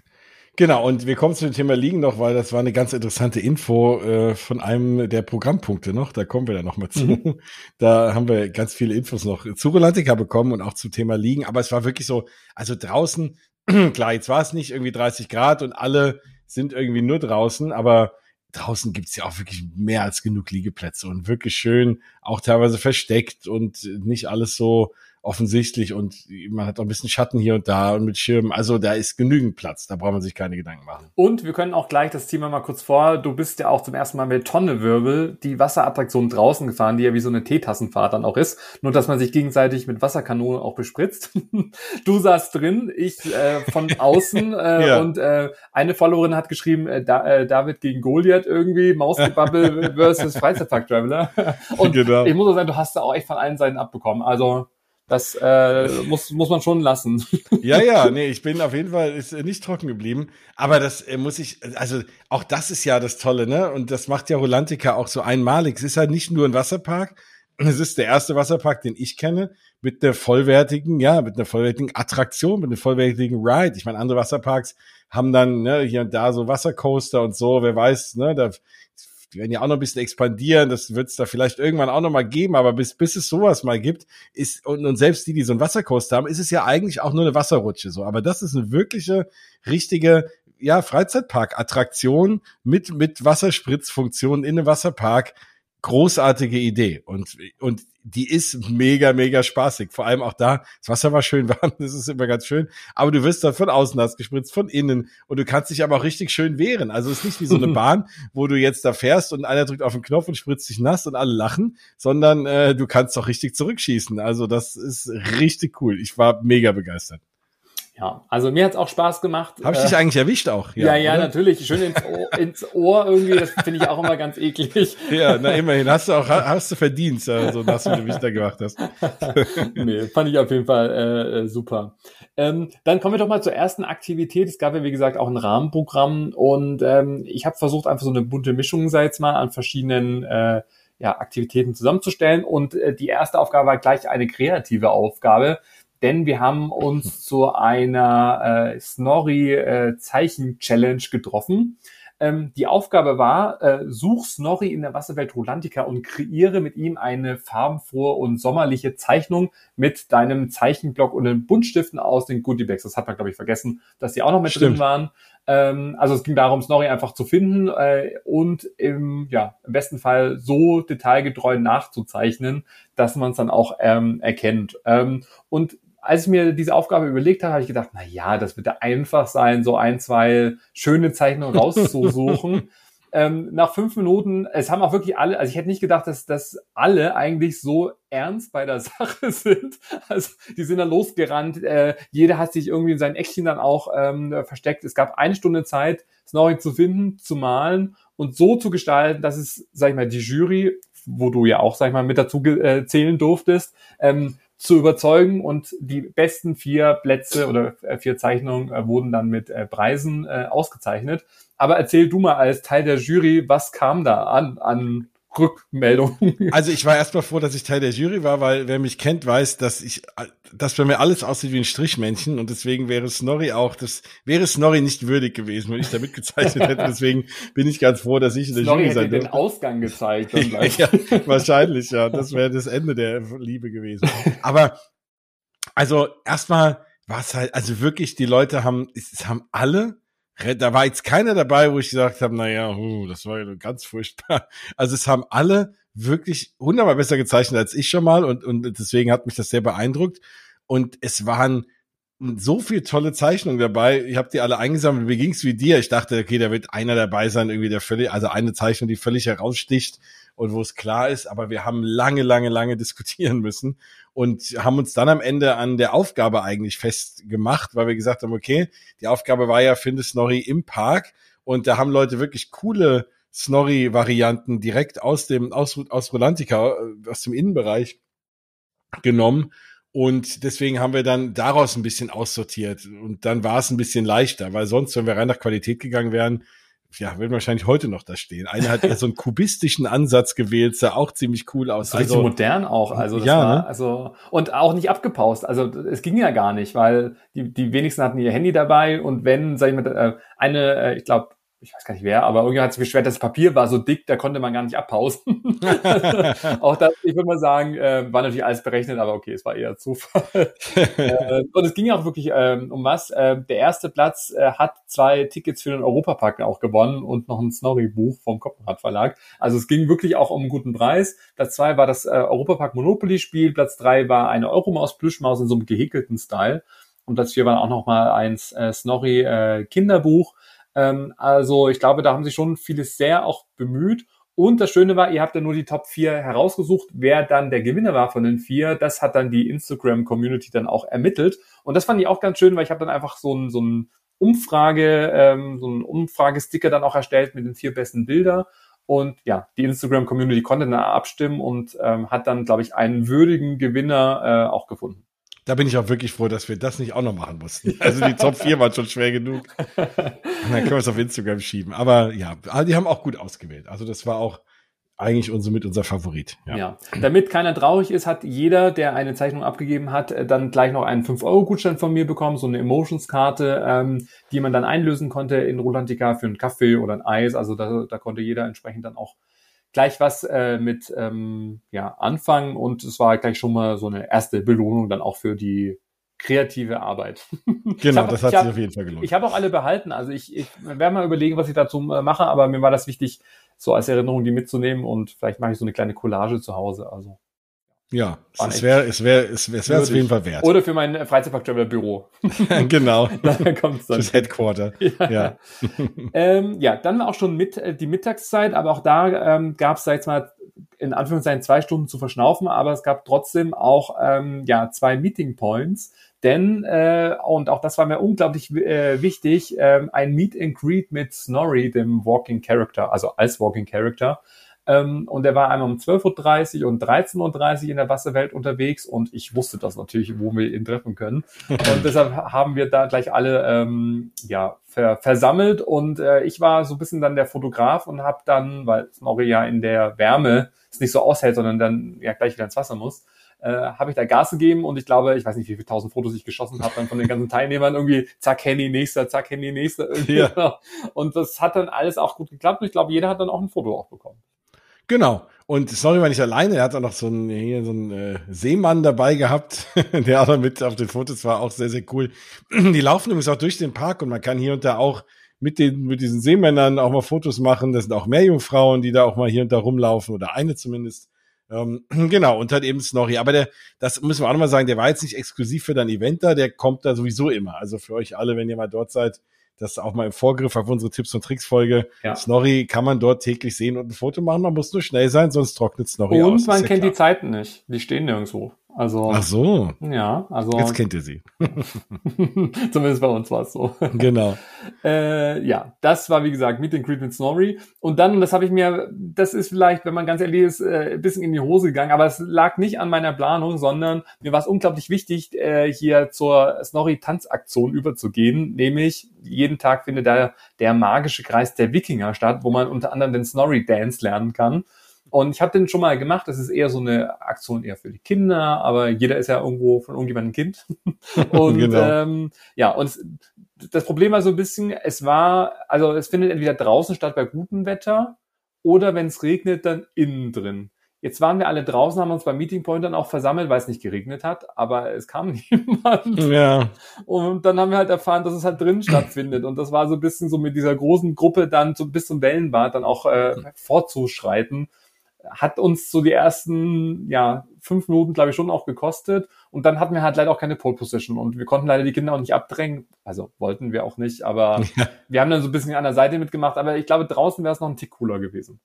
Genau, und wir kommen zu dem Thema Liegen noch, weil das war eine ganz interessante Info äh, von einem der Programmpunkte noch. Da kommen wir dann nochmal zu. Mhm. Da haben wir ganz viele Infos noch zu Rolantica bekommen und auch zum Thema Liegen. Aber es war wirklich so, also draußen, klar, jetzt war es nicht irgendwie 30 Grad und alle sind irgendwie nur draußen, aber draußen gibt's ja auch wirklich mehr als genug Liegeplätze und wirklich schön, auch teilweise versteckt und nicht alles so offensichtlich und man hat auch ein bisschen Schatten hier und da und mit Schirmen. Also da ist genügend Platz, da braucht man sich keine Gedanken machen. Und wir können auch gleich das Thema mal kurz vor. Du bist ja auch zum ersten Mal mit Tonnewirbel die Wasserattraktion draußen gefahren, die ja wie so eine Teetassenfahrt dann auch ist. Nur, dass man sich gegenseitig mit Wasserkanonen auch bespritzt. du saßt drin, ich äh, von außen äh, ja. und äh, eine Followerin hat geschrieben, äh, da, äh, David gegen Goliath irgendwie, Mausgebabbel versus Freizeitpark Traveler. und genau. ich muss auch sagen, du hast da auch echt von allen Seiten abbekommen. Also das äh, muss, muss man schon lassen. Ja, ja, nee, ich bin auf jeden Fall ist nicht trocken geblieben. Aber das äh, muss ich, also auch das ist ja das Tolle, ne? Und das macht ja Rolantica auch so einmalig. Es ist halt nicht nur ein Wasserpark. Es ist der erste Wasserpark, den ich kenne, mit einer vollwertigen, ja, mit einer vollwertigen Attraktion, mit einem vollwertigen Ride. Ich meine, andere Wasserparks haben dann ne, hier und da so Wassercoaster und so. Wer weiß, ne, da die werden ja auch noch ein bisschen expandieren, das wird es da vielleicht irgendwann auch noch mal geben, aber bis, bis es sowas mal gibt, ist, und, und selbst die, die so einen Wassercoaster haben, ist es ja eigentlich auch nur eine Wasserrutsche so. Aber das ist eine wirkliche, richtige, ja, Freizeitpark-Attraktion mit, mit Wasserspritzfunktion in einem Wasserpark. Großartige Idee. Und, und die ist mega, mega spaßig. Vor allem auch da, das Wasser war schön warm, das ist immer ganz schön. Aber du wirst dann von außen nass gespritzt, von innen. Und du kannst dich aber auch richtig schön wehren. Also es ist nicht wie so eine Bahn, wo du jetzt da fährst und einer drückt auf den Knopf und spritzt dich nass und alle lachen, sondern äh, du kannst auch richtig zurückschießen. Also das ist richtig cool. Ich war mega begeistert. Ja, also mir hat's auch Spaß gemacht. Habe ich dich äh, eigentlich erwischt auch? Ja, ja, ja natürlich. Schön ins Ohr, ins Ohr irgendwie, das finde ich auch immer ganz eklig. Ja, na immerhin. Hast du auch hast du verdient, so also, dass du mich da gemacht hast. nee, fand ich auf jeden Fall äh, äh, super. Ähm, dann kommen wir doch mal zur ersten Aktivität. Es gab ja, wie gesagt, auch ein Rahmenprogramm und ähm, ich habe versucht, einfach so eine bunte Mischung, sei jetzt mal, an verschiedenen äh, ja, Aktivitäten zusammenzustellen. Und äh, die erste Aufgabe war gleich eine kreative Aufgabe denn wir haben uns zu einer äh, Snorri-Zeichen-Challenge äh, getroffen. Ähm, die Aufgabe war, äh, such Snorri in der Wasserwelt Rolantica und kreiere mit ihm eine farbenfrohe und sommerliche Zeichnung mit deinem Zeichenblock und den Buntstiften aus den Goodiebags. Das hat man, glaube ich, vergessen, dass die auch noch mit Stimmt. drin waren. Ähm, also es ging darum, Snorri einfach zu finden äh, und im, ja, im besten Fall so detailgetreu nachzuzeichnen, dass man es dann auch ähm, erkennt. Ähm, und als ich mir diese Aufgabe überlegt habe, habe ich gedacht, na ja, das wird ja einfach sein, so ein, zwei schöne Zeichnungen rauszusuchen. ähm, nach fünf Minuten, es haben auch wirklich alle, also ich hätte nicht gedacht, dass, dass alle eigentlich so ernst bei der Sache sind. Also die sind dann losgerannt, äh, jeder hat sich irgendwie in seinen Eckchen dann auch ähm, versteckt. Es gab eine Stunde Zeit, Snorri zu finden, zu malen und so zu gestalten, dass es, sag ich mal, die Jury, wo du ja auch, sag ich mal, mit dazu äh, zählen durftest, ähm, zu überzeugen und die besten vier Plätze oder äh, vier Zeichnungen äh, wurden dann mit äh, Preisen ausgezeichnet. Aber erzähl du mal als Teil der Jury, was kam da an, an Rückmeldung. Also ich war erstmal froh, dass ich Teil der Jury war, weil wer mich kennt, weiß, dass ich, dass bei mir alles aussieht wie ein Strichmännchen und deswegen wäre Snorri auch, das wäre Snorri nicht würdig gewesen, wenn ich da mitgezeichnet hätte. Deswegen bin ich ganz froh, dass ich in der Snorri Jury sein hätte den Ausgang gezeigt. ja, wahrscheinlich, ja. Das wäre das Ende der Liebe gewesen. Aber also erstmal war es halt, also wirklich, die Leute haben, es haben alle da war jetzt keiner dabei, wo ich gesagt habe, naja, uh, das war ja ganz furchtbar. Also es haben alle wirklich hundertmal besser gezeichnet als ich schon mal und, und deswegen hat mich das sehr beeindruckt. Und es waren so viel tolle Zeichnungen dabei. Ich habe die alle eingesammelt. Mir ging's wie dir. Ich dachte, okay, da wird einer dabei sein, irgendwie der völlig, also eine Zeichnung, die völlig heraussticht und wo es klar ist. Aber wir haben lange, lange, lange diskutieren müssen und haben uns dann am Ende an der Aufgabe eigentlich festgemacht, weil wir gesagt haben, okay, die Aufgabe war ja, finde Snorri im Park und da haben Leute wirklich coole Snorri-Varianten direkt aus dem, aus, aus Rolantica, äh, aus dem Innenbereich genommen und deswegen haben wir dann daraus ein bisschen aussortiert. Und dann war es ein bisschen leichter, weil sonst, wenn wir rein nach Qualität gegangen wären, ja, würden wahrscheinlich heute noch da stehen. Einer hat eher so einen kubistischen Ansatz gewählt, sah auch ziemlich cool aus. Also richtig modern auch, also das ja, war, ne? also und auch nicht abgepaust. Also es ging ja gar nicht, weil die die wenigsten hatten ihr Handy dabei und wenn, sag ich mal, äh, eine, äh, ich glaube ich weiß gar nicht wer, aber irgendwie hat sich beschwert, das Papier war so dick, da konnte man gar nicht abpausen. auch das, ich würde mal sagen, äh, war natürlich alles berechnet, aber okay, es war eher Zufall. äh, und es ging ja auch wirklich ähm, um was. Äh, der erste Platz äh, hat zwei Tickets für den Europapark auch gewonnen und noch ein Snorri-Buch vom Koppenrad Verlag. Also es ging wirklich auch um einen guten Preis. Platz zwei war das äh, Europapark Monopoly-Spiel, Platz drei war eine Euromaus Plüschmaus in so einem gehäkelten Style. Und Platz vier war auch noch mal ein äh, Snorri äh, ähm, also ich glaube, da haben sie schon vieles sehr auch bemüht. Und das Schöne war, ihr habt ja nur die Top 4 herausgesucht. Wer dann der Gewinner war von den vier, das hat dann die Instagram-Community dann auch ermittelt. Und das fand ich auch ganz schön, weil ich habe dann einfach so ein, so ein Umfrage, ähm, so ein Umfragesticker dann auch erstellt mit den vier besten Bilder. Und ja, die Instagram-Community konnte dann abstimmen und ähm, hat dann, glaube ich, einen würdigen Gewinner äh, auch gefunden. Da bin ich auch wirklich froh, dass wir das nicht auch noch machen mussten. Also die Top 4 waren schon schwer genug. Und dann können wir es auf Instagram schieben. Aber ja, die haben auch gut ausgewählt. Also das war auch eigentlich unser, mit unser Favorit. Ja. ja. Damit keiner traurig ist, hat jeder, der eine Zeichnung abgegeben hat, äh, dann gleich noch einen 5-Euro-Gutschein von mir bekommen, so eine Emotions-Karte, ähm, die man dann einlösen konnte in Rolantica für einen Kaffee oder ein Eis. Also da, da konnte jeder entsprechend dann auch gleich was äh, mit ähm, ja, anfangen und es war gleich schon mal so eine erste Belohnung dann auch für die kreative Arbeit. Genau, hab, das hat hab, sich auf jeden Fall gelohnt. Ich habe auch alle behalten. Also ich, ich werde mal überlegen, was ich dazu äh, mache, aber mir war das wichtig, so als Erinnerung die mitzunehmen und vielleicht mache ich so eine kleine Collage zu Hause. Also ja, es wäre es wäre es wäre es wäre auf jeden Fall wert. Oder für mein Freizeitpark-Traveler-Büro. genau. da kommt's dann. Das Headquarter. Ja. Ja. ähm, ja, dann war auch schon mit äh, die Mittagszeit, aber auch da ähm, gab es, sag ich mal, in Anführungszeichen zwei Stunden zu verschnaufen, aber es gab trotzdem auch ähm, ja zwei Meeting Points, denn äh, und auch das war mir unglaublich äh, wichtig, äh, ein Meet and Greet mit Snorri, dem Walking Character, also als Walking Character. Ähm, und er war einmal um 12.30 Uhr und 13.30 Uhr in der Wasserwelt unterwegs und ich wusste das natürlich, wo wir ihn treffen können. Und deshalb haben wir da gleich alle ähm, ja, ver versammelt und äh, ich war so ein bisschen dann der Fotograf und habe dann, weil Snorri ja in der Wärme es nicht so aushält, sondern dann ja gleich wieder ins Wasser muss, äh, habe ich da Gas gegeben und ich glaube, ich weiß nicht, wie viele tausend Fotos ich geschossen habe dann von den ganzen Teilnehmern irgendwie zack Handy nächster, zack Handy nächster irgendwie. Ja. Und das hat dann alles auch gut geklappt und ich glaube, jeder hat dann auch ein Foto auch bekommen. Genau. Und sorry, war nicht alleine. Er hat auch noch so einen, hier so einen äh, Seemann dabei gehabt, der auch mit auf den Fotos war, auch sehr, sehr cool. Die laufen übrigens auch durch den Park und man kann hier und da auch mit den, mit diesen Seemännern auch mal Fotos machen. Das sind auch Meerjungfrauen, die da auch mal hier und da rumlaufen oder eine zumindest. Ähm, genau, und halt eben Snorri. Aber der, das müssen wir auch nochmal sagen, der war jetzt nicht exklusiv für dein Event da, der kommt da sowieso immer. Also für euch alle, wenn ihr mal dort seid, das auch mal im Vorgriff auf unsere Tipps und Tricks Folge. Ja. Snorri kann man dort täglich sehen und ein Foto machen. Man muss nur schnell sein, sonst trocknet Snorri und aus. Und man kennt klar. die Zeiten nicht. Die stehen nirgendwo. Also, Ach so. Ja, also. Jetzt kennt ihr sie. Zumindest bei uns war es so. Genau. äh, ja, das war wie gesagt Meet and Greet mit Snorri. Und dann, das habe ich mir, das ist vielleicht, wenn man ganz ehrlich ist, äh, ein bisschen in die Hose gegangen, aber es lag nicht an meiner Planung, sondern mir war es unglaublich wichtig, äh, hier zur Snorri-Tanzaktion überzugehen. Nämlich jeden Tag findet da der magische Kreis der Wikinger statt, wo man unter anderem den Snorri-Dance lernen kann. Und ich habe den schon mal gemacht. Das ist eher so eine Aktion eher für die Kinder, aber jeder ist ja irgendwo von irgendjemandem Kind. und genau. ähm, ja, und es, das Problem war so ein bisschen, es war, also es findet entweder draußen statt bei gutem Wetter oder wenn es regnet, dann innen drin. Jetzt waren wir alle draußen, haben uns beim Meeting Point dann auch versammelt, weil es nicht geregnet hat, aber es kam niemand. Ja. Und dann haben wir halt erfahren, dass es halt drin stattfindet. Und das war so ein bisschen so mit dieser großen Gruppe dann so bis zum Wellenbad dann auch äh, vorzuschreiten. Hat uns so die ersten, ja, fünf Minuten, glaube ich, schon auch gekostet. Und dann hatten wir halt leider auch keine Pole Position und wir konnten leider die Kinder auch nicht abdrängen. Also wollten wir auch nicht, aber ja. wir haben dann so ein bisschen an der Seite mitgemacht. Aber ich glaube, draußen wäre es noch ein Tick cooler gewesen.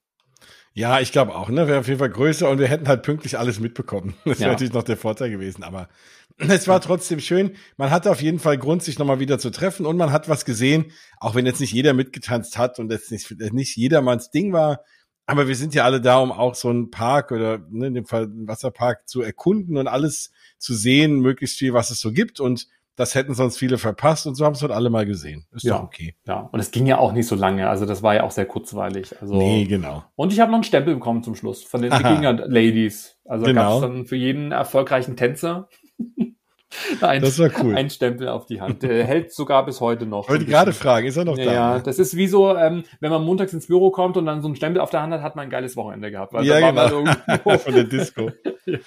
Ja, ich glaube auch, ne? Wäre auf jeden Fall größer und wir hätten halt pünktlich alles mitbekommen. Das wäre ja. natürlich noch der Vorteil gewesen, aber es war trotzdem schön. Man hatte auf jeden Fall Grund, sich nochmal wieder zu treffen und man hat was gesehen, auch wenn jetzt nicht jeder mitgetanzt hat und jetzt nicht, nicht jedermanns Ding war. Aber wir sind ja alle da, um auch so einen Park oder ne, in dem Fall einen Wasserpark zu erkunden und alles zu sehen, möglichst viel, was es so gibt. Und das hätten sonst viele verpasst und so haben es halt alle mal gesehen. Ist ja okay. Ja, und es ging ja auch nicht so lange. Also das war ja auch sehr kurzweilig. Also, nee, genau. Und ich habe noch einen Stempel bekommen zum Schluss von den Wikinger Ladies. Also genau. gab es dann für jeden erfolgreichen Tänzer ein, das war cool. Ein Stempel auf die Hand. Der hält sogar bis heute noch. Wollte gerade fragen, ist er noch da? Ja, das ist wie so, ähm, wenn man montags ins Büro kommt und dann so ein Stempel auf der Hand hat, hat man ein geiles Wochenende gehabt. Weil ja, genau. Von der Disco. ja,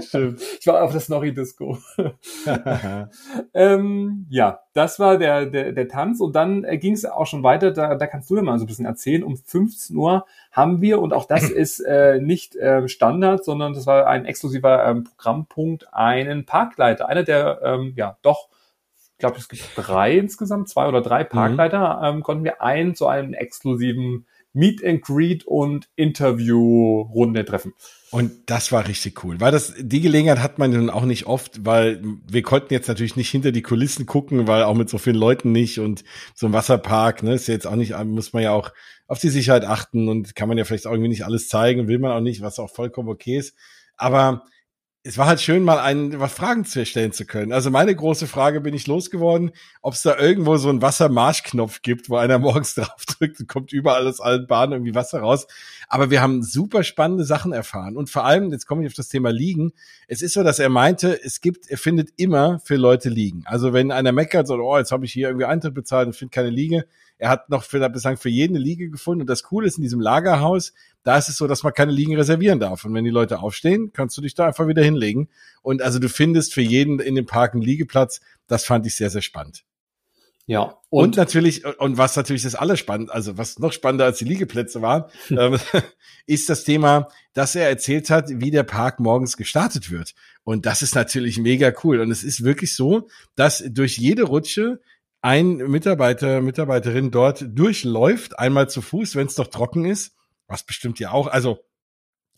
stimmt. Ich war auf der Snorri-Disco. ähm, ja, das war der, der, der Tanz und dann äh, ging es auch schon weiter, da, da kannst du ja mal so ein bisschen erzählen. Um 15 Uhr haben wir, und auch das ist äh, nicht äh, Standard, sondern das war ein exklusiver ähm, Programmpunkt, einen Parkleiter, einer der, ähm, ja, doch, ich glaube, es gibt drei insgesamt, zwei oder drei mhm. Parkleiter, mhm. ähm, konnten wir einen zu einem exklusiven Meet and Greet und Interview-Runde treffen. Und das war richtig cool, weil das, die Gelegenheit hat man dann auch nicht oft, weil wir konnten jetzt natürlich nicht hinter die Kulissen gucken, weil auch mit so vielen Leuten nicht und so ein Wasserpark, ne, ist jetzt auch nicht, muss man ja auch auf die Sicherheit achten und kann man ja vielleicht irgendwie nicht alles zeigen, will man auch nicht, was auch vollkommen okay ist. Aber es war halt schön, mal einen, was Fragen zu stellen zu können. Also meine große Frage bin ich losgeworden, ob es da irgendwo so einen Wassermarschknopf gibt, wo einer morgens drauf drückt und kommt überall aus allen Bahnen irgendwie Wasser raus. Aber wir haben super spannende Sachen erfahren. Und vor allem, jetzt komme ich auf das Thema Liegen. Es ist so, dass er meinte, es gibt, er findet immer für Leute Liegen. Also wenn einer meckert, so, oh, jetzt habe ich hier irgendwie Eintritt bezahlt und finde keine Liege, er hat noch für, bislang für jeden eine Liege gefunden. Und das Coole ist in diesem Lagerhaus, da ist es so, dass man keine Liegen reservieren darf. Und wenn die Leute aufstehen, kannst du dich da einfach wieder hinlegen. Und also du findest für jeden in dem Park einen Liegeplatz. Das fand ich sehr, sehr spannend. Ja. Und, und, natürlich, und was natürlich das alles spannend, also was noch spannender als die Liegeplätze waren, ähm, ist das Thema, dass er erzählt hat, wie der Park morgens gestartet wird. Und das ist natürlich mega cool. Und es ist wirklich so, dass durch jede Rutsche ein Mitarbeiter, Mitarbeiterin dort durchläuft, einmal zu Fuß, wenn es doch trocken ist, was bestimmt ja auch, also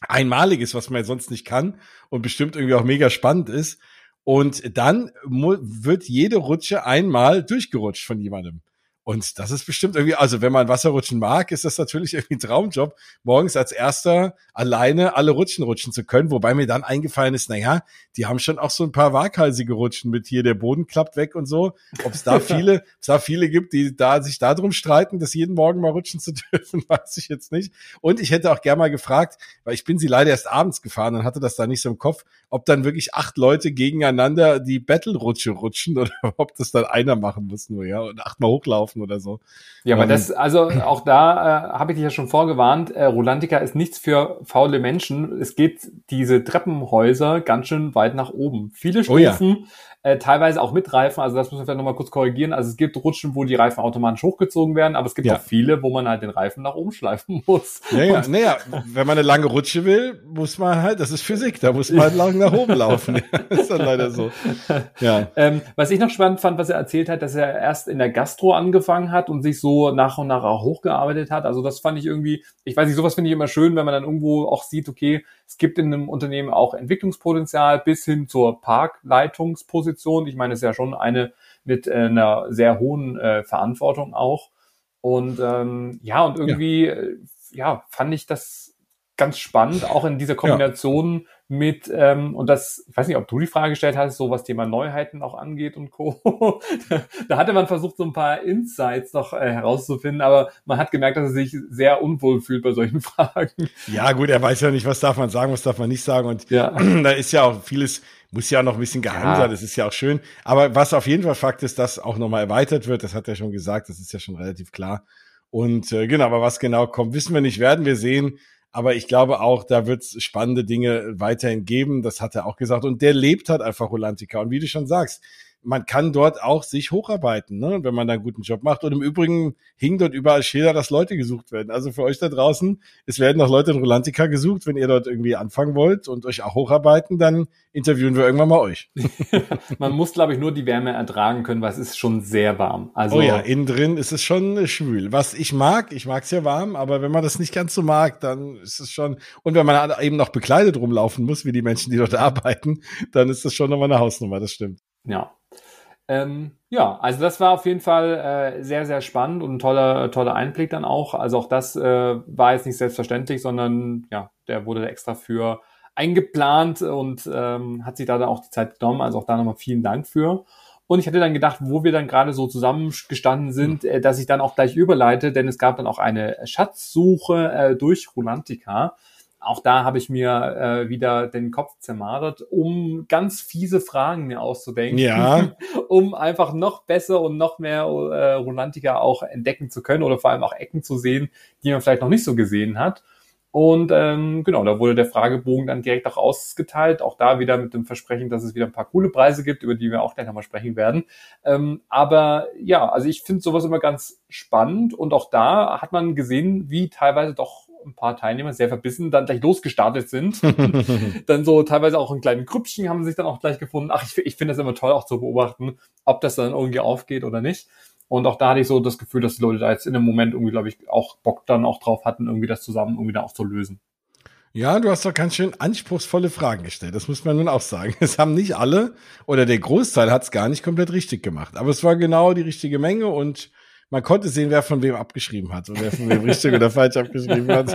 einmaliges, was man ja sonst nicht kann und bestimmt irgendwie auch mega spannend ist. Und dann wird jede Rutsche einmal durchgerutscht von jemandem. Und das ist bestimmt irgendwie, also wenn man Wasserrutschen mag, ist das natürlich irgendwie ein Traumjob, morgens als erster alleine alle Rutschen rutschen zu können. Wobei mir dann eingefallen ist, naja, die haben schon auch so ein paar waghalsige Rutschen mit hier, der Boden klappt weg und so. Ob es da viele, es da viele gibt, die da sich darum streiten, das jeden Morgen mal rutschen zu dürfen, weiß ich jetzt nicht. Und ich hätte auch gerne mal gefragt, weil ich bin sie leider erst abends gefahren und hatte das da nicht so im Kopf, ob dann wirklich acht Leute gegeneinander die Battle-Rutsche rutschen oder ob das dann einer machen muss nur, ja, und achtmal hochlaufen laufen oder so. Ja, aber ähm, das, also auch da äh, habe ich dich ja schon vorgewarnt, äh, Rolantica ist nichts für faule Menschen. Es geht diese Treppenhäuser ganz schön weit nach oben. Viele Stufen, oh ja äh, teilweise auch mit Reifen, also das muss man vielleicht nochmal kurz korrigieren. Also es gibt Rutschen, wo die Reifen automatisch hochgezogen werden, aber es gibt ja. auch viele, wo man halt den Reifen nach oben schleifen muss. Ja, ja, naja, wenn man eine lange Rutsche will, muss man halt, das ist Physik, da muss man halt lang nach oben laufen. ist dann leider so. Ja. Ähm, was ich noch spannend fand, was er erzählt hat, dass er erst in der Gastro angefangen hat und sich so nach und nach auch hochgearbeitet hat. Also das fand ich irgendwie, ich weiß nicht, sowas finde ich immer schön, wenn man dann irgendwo auch sieht, okay, es gibt in einem Unternehmen auch Entwicklungspotenzial bis hin zur Parkleitungsposition. Ich meine, es ist ja schon eine mit äh, einer sehr hohen äh, Verantwortung auch. Und ähm, ja, und irgendwie, ja. Äh, ja, fand ich das ganz spannend, auch in dieser Kombination ja mit, ähm, und das, ich weiß nicht, ob du die Frage gestellt hast, so was Thema Neuheiten auch angeht und Co. da hatte man versucht, so ein paar Insights noch äh, herauszufinden, aber man hat gemerkt, dass er sich sehr unwohl fühlt bei solchen Fragen. Ja, gut, er weiß ja nicht, was darf man sagen, was darf man nicht sagen. Und ja. da ist ja auch vieles, muss ja noch ein bisschen geheim ja. sein, das ist ja auch schön. Aber was auf jeden Fall Fakt ist, dass auch nochmal erweitert wird, das hat er schon gesagt, das ist ja schon relativ klar. Und äh, genau, aber was genau kommt, wissen wir nicht, werden wir sehen. Aber ich glaube auch, da wird es spannende Dinge weiterhin geben. Das hat er auch gesagt. Und der lebt halt einfach Rolantica. Und wie du schon sagst, man kann dort auch sich hocharbeiten, ne, wenn man da einen guten Job macht. Und im Übrigen hing dort überall Schilder, dass Leute gesucht werden. Also für euch da draußen, es werden noch Leute in Rolantica gesucht. Wenn ihr dort irgendwie anfangen wollt und euch auch hocharbeiten, dann interviewen wir irgendwann mal euch. man muss, glaube ich, nur die Wärme ertragen können, weil es ist schon sehr warm. Also oh ja, innen drin ist es schon schwül. Was ich mag, ich mag es ja warm, aber wenn man das nicht ganz so mag, dann ist es schon, und wenn man eben noch bekleidet rumlaufen muss, wie die Menschen, die dort arbeiten, dann ist das schon nochmal eine Hausnummer, das stimmt. Ja, ähm, ja, also das war auf jeden Fall äh, sehr, sehr spannend und ein toller, toller Einblick dann auch. Also auch das äh, war jetzt nicht selbstverständlich, sondern ja, der wurde extra für eingeplant und ähm, hat sich da dann auch die Zeit genommen. Also auch da nochmal vielen Dank für. Und ich hatte dann gedacht, wo wir dann gerade so zusammengestanden sind, äh, dass ich dann auch gleich überleite, denn es gab dann auch eine Schatzsuche äh, durch Rulantica auch da habe ich mir äh, wieder den Kopf zermartert, um ganz fiese Fragen mir auszudenken, ja. um einfach noch besser und noch mehr äh, Rolantica auch entdecken zu können oder vor allem auch Ecken zu sehen, die man vielleicht noch nicht so gesehen hat. Und ähm, genau, da wurde der Fragebogen dann direkt auch ausgeteilt. Auch da wieder mit dem Versprechen, dass es wieder ein paar coole Preise gibt, über die wir auch gleich nochmal sprechen werden. Ähm, aber ja, also ich finde sowas immer ganz spannend. Und auch da hat man gesehen, wie teilweise doch ein paar Teilnehmer sehr verbissen dann gleich losgestartet sind. dann so teilweise auch in kleinen Grüppchen haben sich dann auch gleich gefunden. Ach, ich, ich finde das immer toll auch zu beobachten, ob das dann irgendwie aufgeht oder nicht. Und auch da hatte ich so das Gefühl, dass die Leute da jetzt in dem Moment irgendwie, glaube ich, auch Bock dann auch drauf hatten, irgendwie das zusammen irgendwie da auch zu lösen. Ja, du hast doch ganz schön anspruchsvolle Fragen gestellt. Das muss man nun auch sagen. Es haben nicht alle oder der Großteil hat es gar nicht komplett richtig gemacht. Aber es war genau die richtige Menge und man konnte sehen, wer von wem abgeschrieben hat und wer von wem richtig oder falsch abgeschrieben hat.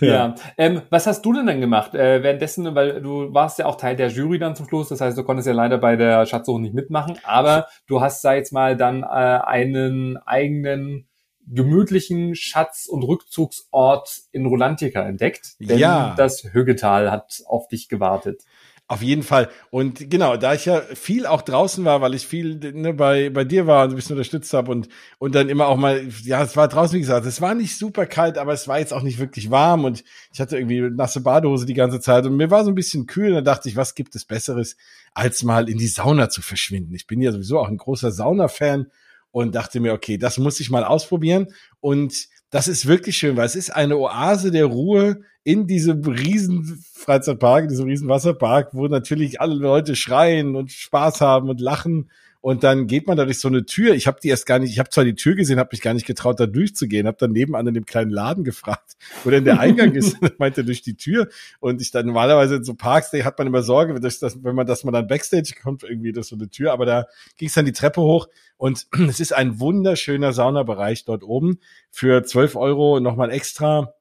ja. ja. Ähm, was hast du denn dann gemacht? Äh, währenddessen, weil du warst ja auch Teil der Jury dann zum Schluss, das heißt, du konntest ja leider bei der Schatzsuche nicht mitmachen, aber du hast da jetzt mal dann äh, einen eigenen gemütlichen Schatz- und Rückzugsort in Rolantica entdeckt. Denn ja. das Högetal hat auf dich gewartet. Auf jeden Fall. Und genau, da ich ja viel auch draußen war, weil ich viel ne, bei, bei dir war und ein bisschen unterstützt habe und, und dann immer auch mal, ja, es war draußen, wie gesagt, es war nicht super kalt, aber es war jetzt auch nicht wirklich warm und ich hatte irgendwie nasse Badehose die ganze Zeit und mir war so ein bisschen kühl und dann dachte ich, was gibt es Besseres, als mal in die Sauna zu verschwinden. Ich bin ja sowieso auch ein großer Sauna-Fan und dachte mir, okay, das muss ich mal ausprobieren und das ist wirklich schön, weil es ist eine Oase der Ruhe in diesem riesen Freizeitpark, in diesem riesen Wasserpark, wo natürlich alle Leute schreien und Spaß haben und lachen. Und dann geht man da durch so eine Tür. Ich habe die erst gar nicht, ich habe zwar die Tür gesehen, habe mich gar nicht getraut, da durchzugehen, habe dann nebenan in dem kleinen Laden gefragt, wo denn der Eingang ist. Und meinte durch die Tür. Und ich dann normalerweise in so Parks, da hat man immer Sorge, dass das, wenn man, dass man dann Backstage kommt, irgendwie durch so eine Tür. Aber da ging es dann die Treppe hoch und es ist ein wunderschöner Saunabereich dort oben. Für 12 Euro nochmal extra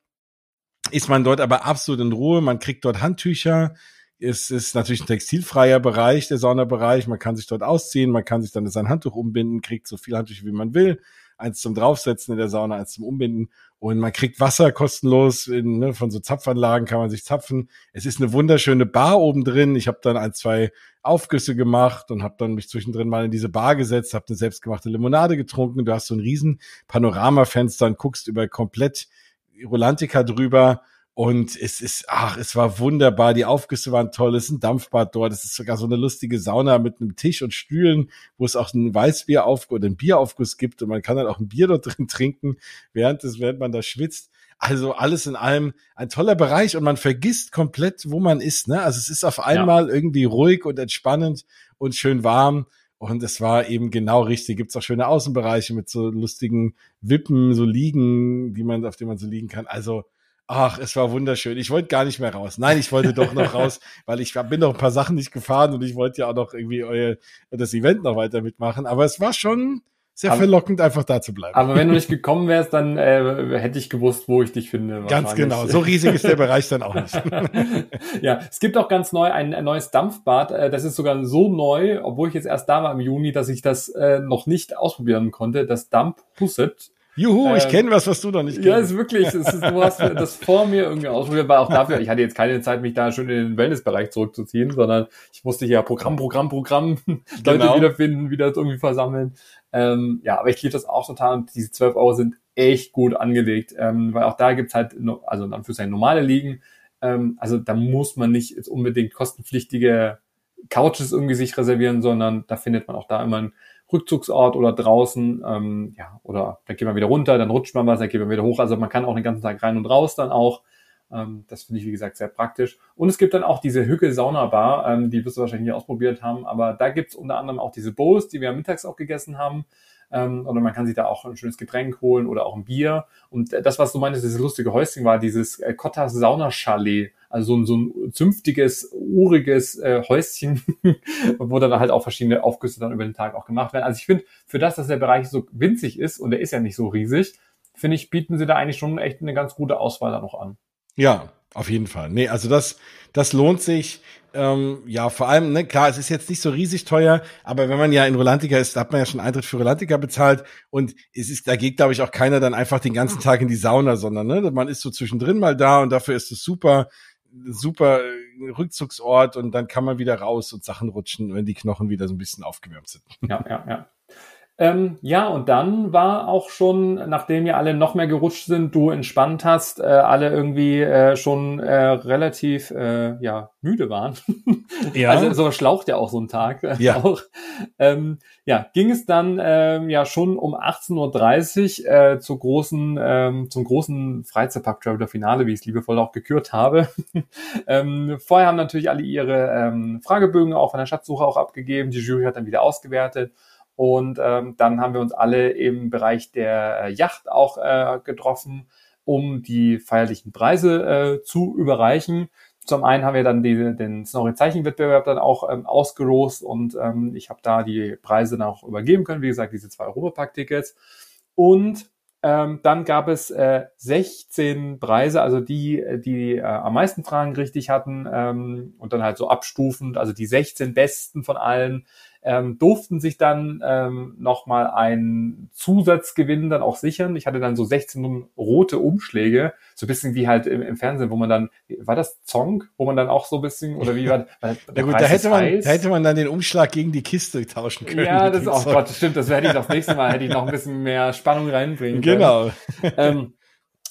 ist man dort aber absolut in Ruhe. Man kriegt dort Handtücher. Es ist natürlich ein textilfreier Bereich, der Saunabereich. Man kann sich dort ausziehen, man kann sich dann sein Handtuch umbinden, kriegt so viel Handtücher, wie man will. Eins zum Draufsetzen in der Sauna, eins zum Umbinden. Und man kriegt Wasser kostenlos. In, ne, von so Zapfanlagen kann man sich zapfen. Es ist eine wunderschöne Bar oben drin. Ich habe dann ein, zwei Aufgüsse gemacht und habe dann mich zwischendrin mal in diese Bar gesetzt, habe eine selbstgemachte Limonade getrunken. Du hast so ein riesen Panoramafenster und guckst über komplett Rolantica drüber. Und es ist, ach, es war wunderbar. Die Aufgüsse waren toll. Es ist ein Dampfbad dort. Es ist sogar so eine lustige Sauna mit einem Tisch und Stühlen, wo es auch ein Weißbieraufguss oder ein Bieraufguss gibt. Und man kann dann auch ein Bier dort drin trinken, während, des, während man da schwitzt. Also alles in allem ein toller Bereich und man vergisst komplett, wo man ist. Ne? Also es ist auf einmal ja. irgendwie ruhig und entspannend und schön warm. Und es war eben genau richtig. Gibt es auch schöne Außenbereiche mit so lustigen Wippen, so Liegen, die man, auf denen man so liegen kann. Also, ach, es war wunderschön. Ich wollte gar nicht mehr raus. Nein, ich wollte doch noch raus, weil ich bin noch ein paar Sachen nicht gefahren und ich wollte ja auch noch irgendwie euer, das Event noch weiter mitmachen. Aber es war schon, sehr aber, verlockend, einfach da zu bleiben. Aber wenn du nicht gekommen wärst, dann äh, hätte ich gewusst, wo ich dich finde. Ganz genau. So riesig ist der Bereich dann auch nicht. ja, es gibt auch ganz neu ein, ein, neues Dampfbad. Äh, das ist sogar so neu, obwohl ich jetzt erst da war im Juni, dass ich das äh, noch nicht ausprobieren konnte. Das Dump Husset. Juhu, ähm, ich kenne was, was du noch nicht kennst. Ja, ist wirklich, es ist, du hast das vor mir irgendwie ausprobiert, weil auch dafür, ich hatte jetzt keine Zeit, mich da schon in den Wellnessbereich zurückzuziehen, sondern ich musste hier Programm, Programm, Programm, Leute genau. wiederfinden, wieder irgendwie versammeln. Ähm, ja, aber ich liebe das auch total und diese 12 Euro sind echt gut angelegt, ähm, weil auch da gibt's halt, also dann für seine normale Ligen, ähm, also da muss man nicht jetzt unbedingt kostenpflichtige Couches irgendwie sich reservieren, sondern da findet man auch da immer einen Rückzugsort oder draußen, ähm, ja, oder da geht man wieder runter, dann rutscht man was, dann geht man wieder hoch. Also man kann auch den ganzen Tag rein und raus dann auch. Ähm, das finde ich, wie gesagt, sehr praktisch. Und es gibt dann auch diese Hückel-Sauna-Bar, ähm, die wirst du wahrscheinlich nie ausprobiert haben, aber da gibt's unter anderem auch diese Bowls, die wir mittags auch gegessen haben. Ähm, oder man kann sich da auch ein schönes Getränk holen oder auch ein Bier. Und das, was du meintest, dieses lustige Häuschen war dieses äh, Kottas Saunachalet. Also so ein, so ein zünftiges, uriges äh, Häuschen, wo dann halt auch verschiedene Aufgüsse dann über den Tag auch gemacht werden. Also ich finde, für das, dass der Bereich so winzig ist und der ist ja nicht so riesig, finde ich, bieten sie da eigentlich schon echt eine ganz gute Auswahl da noch an. Ja, auf jeden Fall. Nee, also das, das lohnt sich. Ähm, ja, vor allem, ne, klar, es ist jetzt nicht so riesig teuer, aber wenn man ja in Rolantica ist, da hat man ja schon Eintritt für Rolantica bezahlt und es ist, da geht, glaube ich, auch keiner dann einfach den ganzen Tag in die Sauna, sondern ne, man ist so zwischendrin mal da und dafür ist es super, super Rückzugsort und dann kann man wieder raus und Sachen rutschen, wenn die Knochen wieder so ein bisschen aufgewärmt sind. Ja, ja, ja. Ähm, ja, und dann war auch schon, nachdem ja alle noch mehr gerutscht sind, du entspannt hast, äh, alle irgendwie äh, schon äh, relativ äh, ja, müde waren. Ja. Also so schlaucht ja auch so ein Tag. Ja. Auch. Ähm, ja, ging es dann ähm, ja schon um 18.30 Uhr äh, zur großen, ähm, zum großen Freizeitpark Traveler Finale, wie ich es liebevoll auch gekürt habe. ähm, vorher haben natürlich alle ihre ähm, Fragebögen auch von der Schatzsuche auch abgegeben. Die Jury hat dann wieder ausgewertet. Und ähm, dann haben wir uns alle im Bereich der äh, Yacht auch äh, getroffen, um die feierlichen Preise äh, zu überreichen. Zum einen haben wir dann die, den Snorri Zeichenwettbewerb dann auch ähm, ausgelost und ähm, ich habe da die Preise dann auch übergeben können. Wie gesagt, diese zwei Europapark-Tickets. Und ähm, dann gab es äh, 16 Preise, also die, die äh, am meisten Fragen richtig hatten ähm, und dann halt so abstufend, also die 16 besten von allen ähm, durften sich dann ähm, nochmal einen Zusatzgewinn dann auch sichern. Ich hatte dann so 16 rote Umschläge, so ein bisschen wie halt im, im Fernsehen, wo man dann, war das Zong, wo man dann auch so ein bisschen, oder wie war das? Na gut, da hätte, man, da hätte man dann den Umschlag gegen die Kiste tauschen können. Ja, das ist auch, Gott, stimmt, das werde ich das nächste Mal, hätte ich noch ein bisschen mehr Spannung reinbringen können. Genau. Ähm,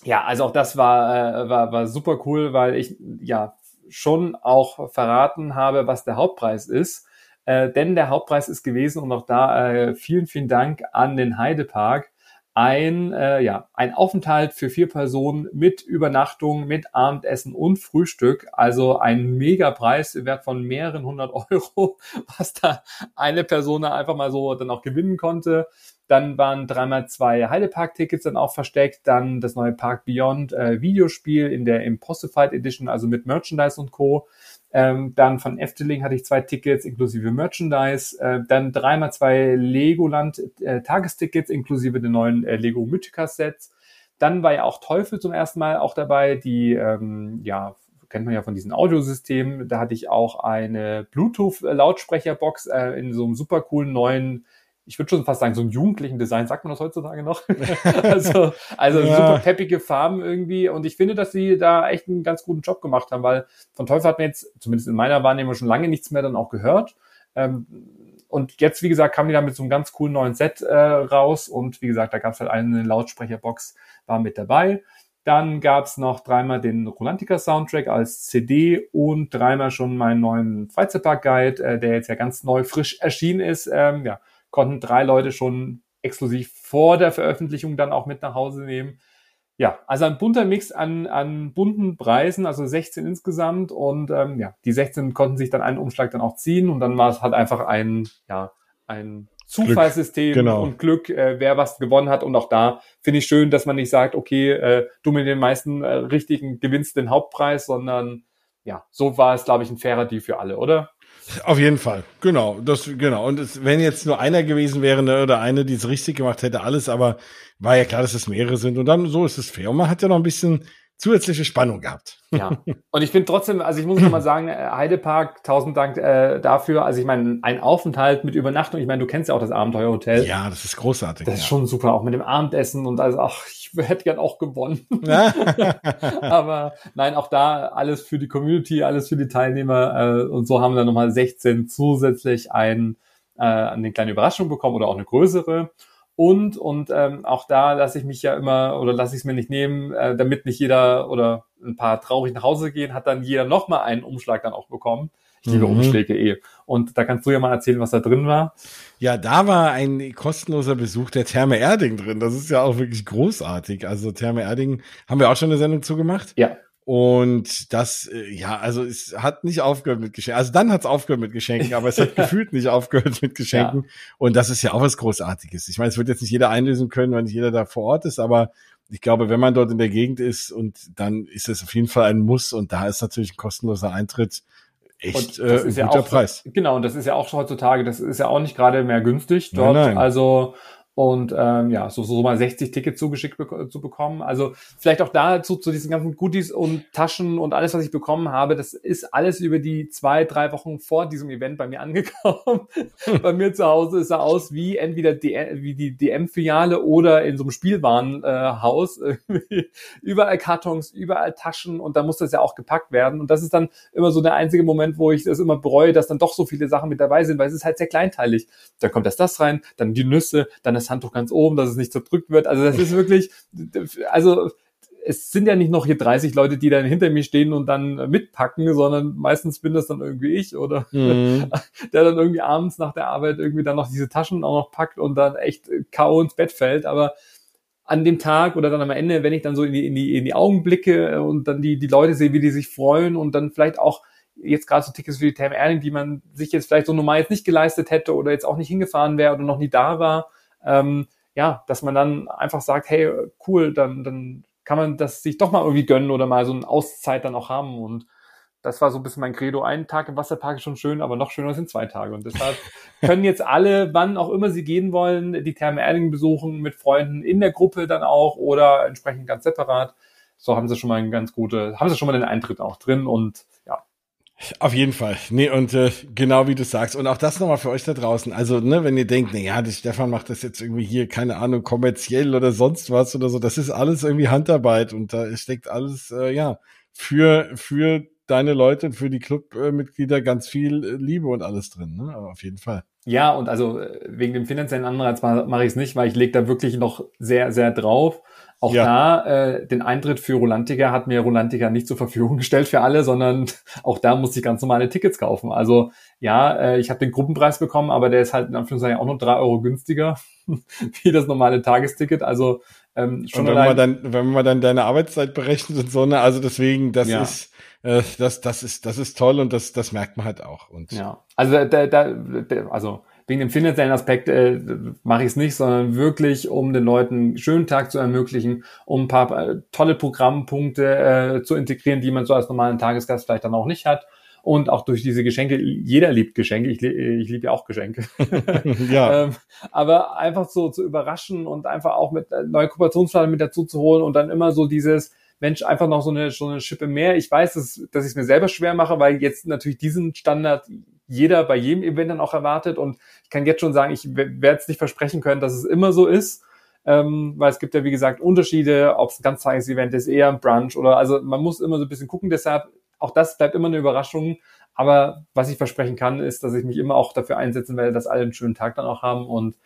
ja, also auch das war, äh, war, war super cool, weil ich ja schon auch verraten habe, was der Hauptpreis ist. Äh, denn der Hauptpreis ist gewesen und auch da äh, vielen, vielen Dank an den Heidepark. Ein, äh, ja, ein Aufenthalt für vier Personen mit Übernachtung, mit Abendessen und Frühstück. Also ein Megapreis im Wert von mehreren hundert Euro, was da eine Person einfach mal so dann auch gewinnen konnte. Dann waren dreimal zwei Heidepark-Tickets dann auch versteckt. Dann das neue Park Beyond äh, Videospiel in der Impossified Edition, also mit Merchandise und Co. Ähm, dann von Efteling hatte ich zwei Tickets inklusive Merchandise. Äh, dann dreimal zwei Legoland äh, inklusive den neuen äh, Lego Mythica Sets. Dann war ja auch Teufel zum ersten Mal auch dabei, die ähm, ja kennt man ja von diesen Audiosystemen. Da hatte ich auch eine Bluetooth-Lautsprecherbox äh, in so einem super coolen neuen ich würde schon fast sagen, so einen jugendlichen Design, sagt man das heutzutage noch? also also ja. super peppige Farben irgendwie. Und ich finde, dass sie da echt einen ganz guten Job gemacht haben, weil von Teufel hat man jetzt, zumindest in meiner Wahrnehmung, schon lange nichts mehr dann auch gehört. Ähm, und jetzt, wie gesagt, kam die da mit so einem ganz coolen neuen Set äh, raus. Und wie gesagt, da gab es halt eine Lautsprecherbox, war mit dabei. Dann gab's noch dreimal den Rolantica Soundtrack als CD und dreimal schon meinen neuen Freizeitpark-Guide, äh, der jetzt ja ganz neu frisch erschienen ist. Ähm, ja, konnten drei Leute schon exklusiv vor der Veröffentlichung dann auch mit nach Hause nehmen. Ja, also ein bunter Mix an, an bunten Preisen, also 16 insgesamt. Und ähm, ja, die 16 konnten sich dann einen Umschlag dann auch ziehen und dann war es halt einfach ein, ja, ein Zufallssystem genau. und Glück, äh, wer was gewonnen hat. Und auch da finde ich schön, dass man nicht sagt, okay, äh, du mit den meisten äh, richtigen gewinnst den Hauptpreis, sondern ja, so war es, glaube ich, ein fairer Deal für alle, oder? Auf jeden Fall, genau, das genau. Und es, wenn jetzt nur einer gewesen wäre ne, oder eine, die es richtig gemacht hätte, alles, aber war ja klar, dass es mehrere sind. Und dann so ist es fair. Und man hat ja noch ein bisschen zusätzliche Spannung gehabt. Ja, und ich finde trotzdem, also ich muss noch mal sagen, äh, Heidepark, tausend Dank äh, dafür. Also ich meine, ein Aufenthalt mit Übernachtung, ich meine, du kennst ja auch das Abenteuerhotel. Ja, das ist großartig. Das ist ja. schon super, auch mit dem Abendessen und also, ach, ich hätte gern auch gewonnen. Aber nein, auch da alles für die Community, alles für die Teilnehmer äh, und so haben wir dann nochmal 16 zusätzlich ein, äh, eine kleine Überraschung bekommen oder auch eine größere. Und, und ähm, auch da lasse ich mich ja immer oder lasse ich es mir nicht nehmen, äh, damit nicht jeder oder ein paar traurig nach Hause gehen, hat dann jeder nochmal einen Umschlag dann auch bekommen. Ich liebe mhm. Umschläge eh. Und da kannst du ja mal erzählen, was da drin war. Ja, da war ein kostenloser Besuch der Therme Erding drin. Das ist ja auch wirklich großartig. Also Therme Erding haben wir auch schon eine Sendung zugemacht. Ja. Und das, äh, ja, also es hat nicht aufgehört mit Geschenken. Also dann hat es aufgehört mit Geschenken, aber es hat gefühlt nicht aufgehört mit Geschenken. Ja. Und das ist ja auch was Großartiges. Ich meine, es wird jetzt nicht jeder einlösen können, weil nicht jeder da vor Ort ist, aber ich glaube, wenn man dort in der Gegend ist und dann ist es auf jeden Fall ein Muss und da ist natürlich ein kostenloser Eintritt echt äh, ein guter ja auch, Preis. Genau, und das ist ja auch heutzutage, das ist ja auch nicht gerade mehr günstig dort. Nein, nein. Also und ähm, ja, so, so mal 60 Tickets zugeschickt be zu bekommen. Also vielleicht auch dazu zu diesen ganzen Goodies und Taschen und alles, was ich bekommen habe, das ist alles über die zwei, drei Wochen vor diesem Event bei mir angekommen. bei mir zu Hause ist er aus wie entweder die, wie die DM-Filiale oder in so einem Spielwarenhaus. Überall Kartons, überall Taschen und da muss das ja auch gepackt werden. Und das ist dann immer so der einzige Moment, wo ich das immer bereue, dass dann doch so viele Sachen mit dabei sind, weil es ist halt sehr kleinteilig. Da kommt das das rein, dann die Nüsse, dann das das Handtuch ganz oben, dass es nicht zerdrückt wird. Also das ist wirklich, also es sind ja nicht noch hier 30 Leute, die dann hinter mir stehen und dann mitpacken, sondern meistens bin das dann irgendwie ich oder mhm. der dann irgendwie abends nach der Arbeit irgendwie dann noch diese Taschen auch noch packt und dann echt K.O. ins Bett fällt. Aber an dem Tag oder dann am Ende, wenn ich dann so in die, in die, in die Augen blicke und dann die, die Leute sehe, wie die sich freuen und dann vielleicht auch jetzt gerade so Tickets für die Tam Erling, die man sich jetzt vielleicht so normal jetzt nicht geleistet hätte oder jetzt auch nicht hingefahren wäre oder noch nie da war, ähm, ja, dass man dann einfach sagt, hey, cool, dann, dann kann man das sich doch mal irgendwie gönnen oder mal so eine Auszeit dann auch haben. Und das war so ein bisschen mein Credo. Ein Tag im Wasserpark ist schon schön, aber noch schöner sind zwei Tage. Und deshalb können jetzt alle, wann auch immer sie gehen wollen, die Therme Erding besuchen mit Freunden in der Gruppe dann auch oder entsprechend ganz separat. So haben sie schon mal einen ganz gute, haben sie schon mal den Eintritt auch drin und auf jeden Fall. Nee, und äh, genau wie du sagst. Und auch das nochmal für euch da draußen. Also, ne, wenn ihr denkt, na ja, der Stefan macht das jetzt irgendwie hier, keine Ahnung, kommerziell oder sonst was oder so, das ist alles irgendwie Handarbeit und da steckt alles, äh, ja, für, für deine Leute und für die Clubmitglieder ganz viel äh, Liebe und alles drin, ne? Aber auf jeden Fall. Ja, und also äh, wegen dem finanziellen Anreiz mache ich es nicht, weil ich lege da wirklich noch sehr, sehr drauf. Auch ja. da, äh, den Eintritt für Rolantica hat mir Rolantica nicht zur Verfügung gestellt für alle, sondern auch da musste ich ganz normale Tickets kaufen. Also ja, äh, ich habe den Gruppenpreis bekommen, aber der ist halt in Anführungszeichen auch nur drei Euro günstiger wie das normale Tagesticket. Also ähm, schon und wenn man dann, wenn man dann deine Arbeitszeit berechnet und so, ne, also deswegen, das ja. ist äh, das, das ist, das ist toll und das, das merkt man halt auch. Und ja, also da, da, da also wegen dem finanziellen Aspekt äh, mache ich es nicht, sondern wirklich, um den Leuten einen schönen Tag zu ermöglichen, um ein paar äh, tolle Programmpunkte äh, zu integrieren, die man so als normalen Tagesgast vielleicht dann auch nicht hat. Und auch durch diese Geschenke, jeder liebt Geschenke, ich, ich liebe ja auch Geschenke. ja. ähm, aber einfach so zu überraschen und einfach auch mit äh, neue Kooperationsplaner mit dazu zu holen und dann immer so dieses, Mensch, einfach noch so eine, so eine Schippe mehr. Ich weiß, dass, dass ich es mir selber schwer mache, weil jetzt natürlich diesen Standard jeder bei jedem Event dann auch erwartet. Und ich kann jetzt schon sagen, ich werde es nicht versprechen können, dass es immer so ist. Ähm, weil es gibt ja, wie gesagt, Unterschiede, ob es ein ganztages Event ist, eher ein Brunch oder also man muss immer so ein bisschen gucken. Deshalb, auch das bleibt immer eine Überraschung. Aber was ich versprechen kann, ist, dass ich mich immer auch dafür einsetzen werde, dass alle einen schönen Tag dann auch haben und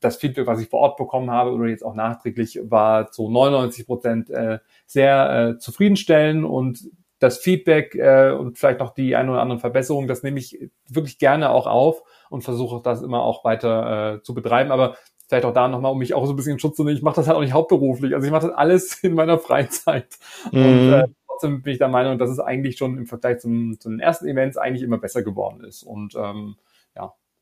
das Feedback, was ich vor Ort bekommen habe oder jetzt auch nachträglich, war zu 99 Prozent äh, sehr äh, zufriedenstellend und das Feedback äh, und vielleicht noch die ein oder anderen Verbesserungen, das nehme ich wirklich gerne auch auf und versuche das immer auch weiter äh, zu betreiben. Aber vielleicht auch da nochmal, um mich auch so ein bisschen in Schutz zu nehmen, ich mache das halt auch nicht hauptberuflich. Also ich mache das alles in meiner Freizeit. Mhm. Und äh, trotzdem bin ich der Meinung, dass es eigentlich schon im Vergleich zum, zu den ersten Events eigentlich immer besser geworden ist. Und ähm,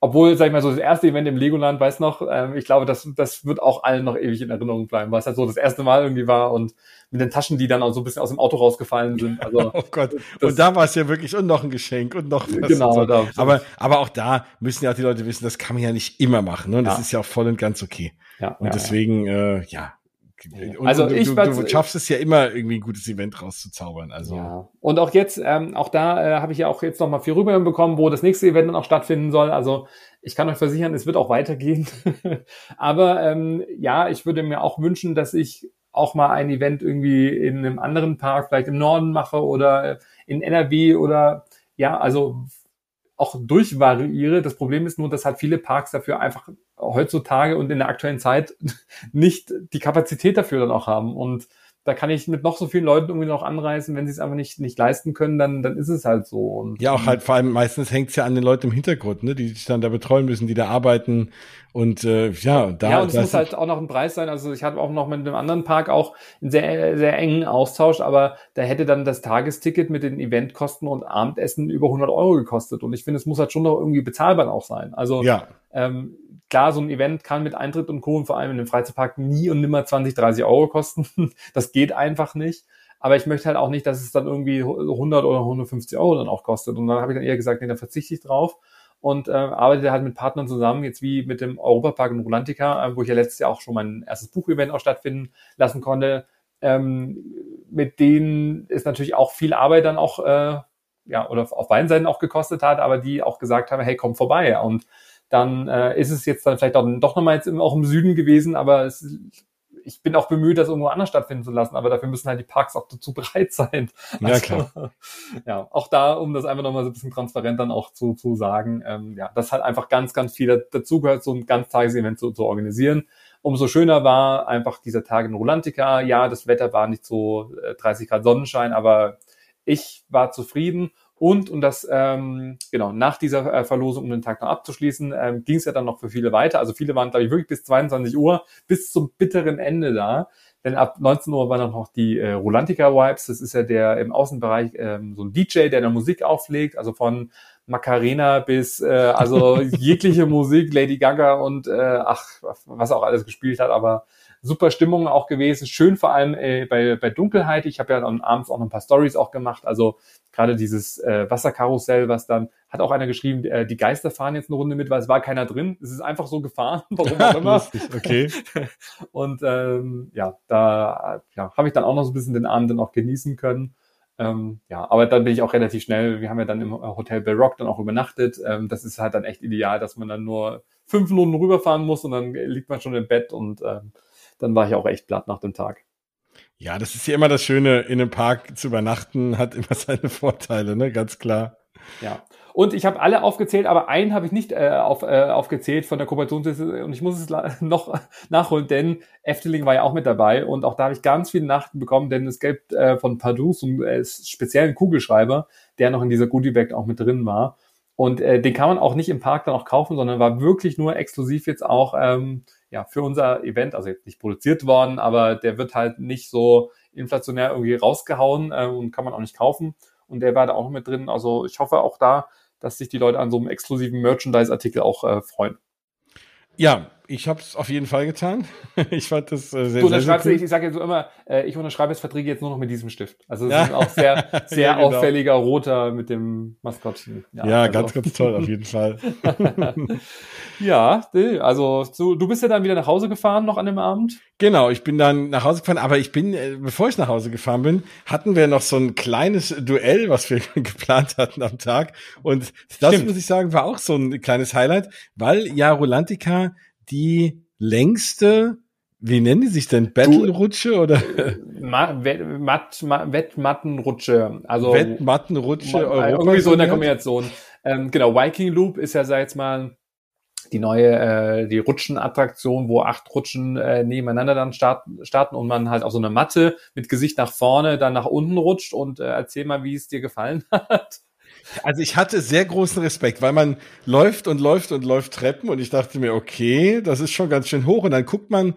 obwohl, sag ich mal, so das erste Event im Legoland, weiß noch, ähm, ich glaube, das, das wird auch allen noch ewig in Erinnerung bleiben, weil es halt so das erste Mal irgendwie war und mit den Taschen, die dann auch so ein bisschen aus dem Auto rausgefallen sind. Also, oh Gott. Und da war es ja wirklich und noch ein Geschenk und noch was. Genau. So. Da, aber, aber auch da müssen ja auch die Leute wissen, das kann man ja nicht immer machen. Ne? Und das ja. ist ja auch voll und ganz okay. Ja, und ja, deswegen, ja. Äh, ja, und, also ich du, du, du schaffst es ja immer irgendwie ein gutes Event rauszuzaubern. Also ja. und auch jetzt, ähm, auch da äh, habe ich ja auch jetzt noch mal viel rüber bekommen, wo das nächste Event dann auch stattfinden soll. Also ich kann euch versichern, es wird auch weitergehen. Aber ähm, ja, ich würde mir auch wünschen, dass ich auch mal ein Event irgendwie in einem anderen Park, vielleicht im Norden mache oder in NRW oder ja, also auch durchvariiere. Das Problem ist nur, dass halt viele Parks dafür einfach heutzutage und in der aktuellen Zeit nicht die Kapazität dafür dann auch haben. Und da kann ich mit noch so vielen Leuten irgendwie noch anreisen, wenn sie es einfach nicht, nicht leisten können, dann, dann ist es halt so. Und, ja, auch halt vor allem meistens hängt es ja an den Leuten im Hintergrund, ne, die sich dann da betreuen müssen, die da arbeiten und äh, ja, da. Ja, und es muss halt auch noch ein Preis sein. Also ich hatte auch noch mit einem anderen Park auch einen sehr, sehr engen Austausch, aber da hätte dann das Tagesticket mit den Eventkosten und Abendessen über 100 Euro gekostet. Und ich finde, es muss halt schon noch irgendwie bezahlbar auch sein. Also ja. ähm, klar, so ein Event kann mit Eintritt und Co. und vor allem in einem Freizeitpark nie und nimmer 20, 30 Euro kosten. Das geht einfach nicht. Aber ich möchte halt auch nicht, dass es dann irgendwie 100 oder 150 Euro dann auch kostet. Und dann habe ich dann eher gesagt, nee, da verzichte ich drauf und äh, arbeite halt mit Partnern zusammen, jetzt wie mit dem Europapark in Rolantica, äh, wo ich ja letztes Jahr auch schon mein erstes Buchevent auch stattfinden lassen konnte. Ähm, mit denen ist natürlich auch viel Arbeit dann auch, äh, ja, oder auf beiden Seiten auch gekostet hat, aber die auch gesagt haben, hey, komm vorbei. Und dann äh, ist es jetzt dann vielleicht auch, doch nochmal jetzt auch im Süden gewesen, aber es, ich bin auch bemüht, das irgendwo anders stattfinden zu lassen, aber dafür müssen halt die Parks auch dazu bereit sein. Ja, also, klar. Ja, auch da, um das einfach nochmal so ein bisschen transparent dann auch zu, zu sagen, ähm, ja, das hat einfach ganz, ganz viel dazugehört, so ein Ganztagesevent zu, zu organisieren. Umso schöner war einfach dieser Tag in Rolantica. Ja, das Wetter war nicht so äh, 30 Grad Sonnenschein, aber ich war zufrieden und, und das, ähm, genau, nach dieser äh, Verlosung, um den Tag noch abzuschließen, ähm, ging es ja dann noch für viele weiter. Also viele waren, glaube ich, wirklich bis 22 Uhr, bis zum bitteren Ende da. Denn ab 19 Uhr waren dann noch die äh, Rolantica Vibes. Das ist ja der im Außenbereich ähm, so ein DJ, der da Musik auflegt, also von Macarena bis äh, also jegliche Musik, Lady Gaga und äh, ach, was auch alles gespielt hat, aber super Stimmung auch gewesen. Schön vor allem äh, bei, bei Dunkelheit. Ich habe ja dann abends auch noch ein paar Stories auch gemacht. Also gerade dieses äh, Wasserkarussell, was dann, hat auch einer geschrieben, äh, die Geister fahren jetzt eine Runde mit, weil es war keiner drin. Es ist einfach so gefahren, warum auch immer. Lustig, okay. und ähm, ja, da ja, habe ich dann auch noch so ein bisschen den Abend dann auch genießen können. Ähm, ja, aber dann bin ich auch relativ schnell, wir haben ja dann im Hotel Bell Rock dann auch übernachtet. Ähm, das ist halt dann echt ideal, dass man dann nur fünf Minuten rüberfahren muss und dann liegt man schon im Bett und ähm, dann war ich auch echt platt nach dem Tag. Ja, das ist ja immer das Schöne, in einem Park zu übernachten, hat immer seine Vorteile, ne? Ganz klar. Ja. Und ich habe alle aufgezählt, aber einen habe ich nicht äh, auf, äh, aufgezählt von der Kooperationsliste und ich muss es noch nachholen, denn Efteling war ja auch mit dabei und auch da habe ich ganz viele Nachten bekommen, denn es gibt äh, von Pardue so einen äh, speziellen Kugelschreiber, der noch in dieser Goodie Bag auch mit drin war. Und äh, den kann man auch nicht im Park dann auch kaufen, sondern war wirklich nur exklusiv jetzt auch ähm, ja, für unser Event, also jetzt nicht produziert worden, aber der wird halt nicht so inflationär irgendwie rausgehauen äh, und kann man auch nicht kaufen. Und der war da auch mit drin. Also ich hoffe auch da, dass sich die Leute an so einem exklusiven Merchandise-Artikel auch äh, freuen. Ja, ich habe es auf jeden Fall getan. ich fand das äh, sehr, du sehr, cool. Ich, ich sage jetzt so immer, äh, ich unterschreibe jetzt Verträge jetzt nur noch mit diesem Stift. Also es ja. ist auch sehr, sehr ja, genau. auffälliger roter mit dem Maskottchen. Ja, ja also. ganz, ganz toll auf jeden Fall. ja, also du, du bist ja dann wieder nach Hause gefahren noch an dem Abend? Genau, ich bin dann nach Hause gefahren, aber ich bin, äh, bevor ich nach Hause gefahren bin, hatten wir noch so ein kleines Duell, was wir geplant hatten am Tag. Und das Stimmt. muss ich sagen, war auch so ein kleines Highlight, weil ja Rolantica die längste, wie nennen die sich denn? Battle-Rutsche oder? Wettmattenrutsche. Also Wettmattenrutsche Europa. Irgendwie so in der Kombination. Ähm, genau, Viking Loop ist ja, sag jetzt mal, die neue, äh, die Rutschenattraktion, wo acht Rutschen äh, nebeneinander dann starten, starten und man halt auf so eine Matte mit Gesicht nach vorne dann nach unten rutscht und äh, erzähl mal, wie es dir gefallen hat. Also ich hatte sehr großen Respekt, weil man läuft und läuft und läuft Treppen und ich dachte mir, okay, das ist schon ganz schön hoch und dann guckt man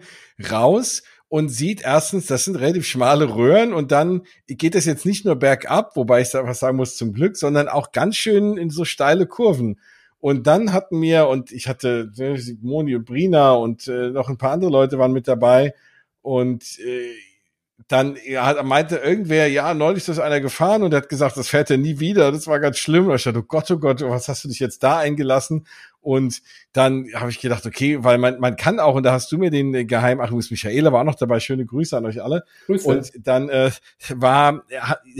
raus und sieht erstens, das sind relativ schmale Röhren und dann geht es jetzt nicht nur bergab, wobei ich was sagen muss zum Glück, sondern auch ganz schön in so steile Kurven. Und dann hatten wir, und ich hatte ne, Moni und Brina und äh, noch ein paar andere Leute waren mit dabei und äh, dann ja, meinte irgendwer, ja, neulich ist einer gefahren und hat gesagt, das fährt er nie wieder. Das war ganz schlimm. Und ich dachte, oh Gott, oh Gott, was hast du dich jetzt da eingelassen? Und dann habe ich gedacht, okay, weil man, man kann auch, und da hast du mir den Geheim, ach, Michaela war auch noch dabei, schöne Grüße an euch alle. Grüße. Und dann äh, war,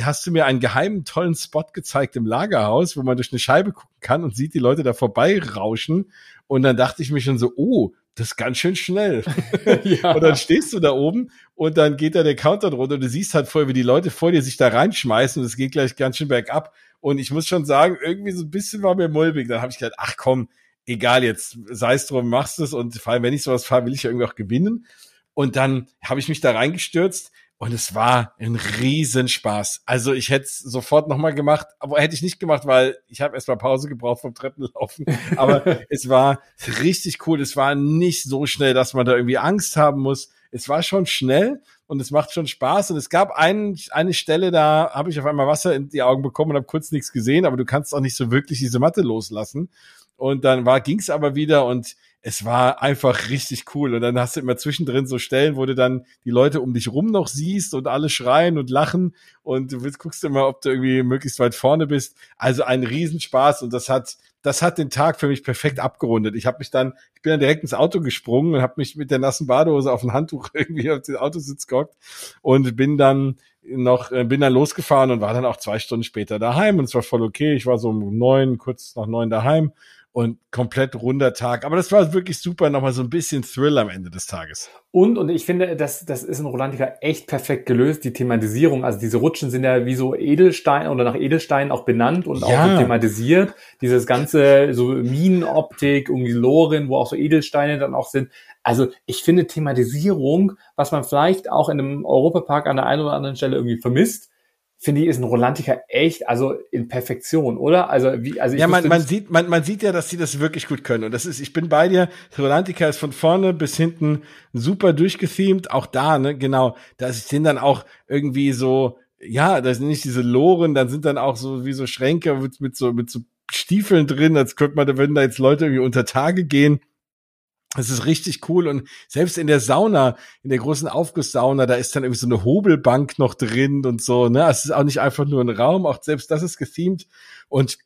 hast du mir einen geheimen, tollen Spot gezeigt im Lagerhaus, wo man durch eine Scheibe gucken kann und sieht die Leute da vorbei rauschen. Und dann dachte ich mir schon so, oh, das ist ganz schön schnell. ja. Und dann stehst du da oben und dann geht da der Countdown runter und du siehst halt vorher, wie die Leute vor dir sich da reinschmeißen und es geht gleich ganz schön bergab. Und ich muss schon sagen, irgendwie so ein bisschen war mir mulmig. Dann habe ich gedacht, ach komm, egal jetzt, sei es drum, machst es und vor allem, wenn ich sowas fahre, will ich ja irgendwie auch gewinnen. Und dann habe ich mich da reingestürzt und es war ein Riesenspaß. Also ich hätte es sofort nochmal gemacht, aber hätte ich nicht gemacht, weil ich habe erstmal Pause gebraucht vom Treppenlaufen. Aber es war richtig cool. Es war nicht so schnell, dass man da irgendwie Angst haben muss. Es war schon schnell und es macht schon Spaß. Und es gab einen, eine Stelle, da habe ich auf einmal Wasser in die Augen bekommen und habe kurz nichts gesehen, aber du kannst auch nicht so wirklich diese Matte loslassen. Und dann war, ging's aber wieder und es war einfach richtig cool. Und dann hast du immer zwischendrin so Stellen, wo du dann die Leute um dich rum noch siehst und alle schreien und lachen und du willst, guckst immer, ob du irgendwie möglichst weit vorne bist. Also ein Riesenspaß und das hat, das hat den Tag für mich perfekt abgerundet. Ich habe mich dann, ich bin dann direkt ins Auto gesprungen und habe mich mit der nassen Badehose auf ein Handtuch irgendwie auf den Autositz gehockt und bin dann noch, äh, bin dann losgefahren und war dann auch zwei Stunden später daheim und es war voll okay. Ich war so um neun, kurz nach neun daheim und komplett runder Tag. Aber das war wirklich super, nochmal so ein bisschen Thrill am Ende des Tages. Und, und ich finde, das, das ist in Rolantica echt perfekt gelöst, die Thematisierung. Also diese Rutschen sind ja wie so Edelstein oder nach Edelsteinen auch benannt und ja. auch so thematisiert. Dieses ganze, so Minenoptik, irgendwie Loren, wo auch so Edelsteine dann auch sind. Also ich finde Thematisierung, was man vielleicht auch in einem Europapark an der einen oder anderen Stelle irgendwie vermisst, finde ich, ist ein Rolantica echt, also in Perfektion, oder? Also wie, also ich ja, man, man sieht, man, man sieht ja, dass sie das wirklich gut können. Und das ist, ich bin bei dir. Rolantica ist von vorne bis hinten super durchgethemt. Auch da, ne, genau. Da sind dann auch irgendwie so, ja, da sind nicht diese Loren, dann sind dann auch so wie so Schränke mit, mit so, mit so Stiefeln drin, als könnte man, da würden da jetzt Leute irgendwie unter Tage gehen. Das ist richtig cool und selbst in der Sauna, in der großen Aufgusssauna, da ist dann irgendwie so eine Hobelbank noch drin und so, ne? Es ist auch nicht einfach nur ein Raum, auch selbst das ist gethemed und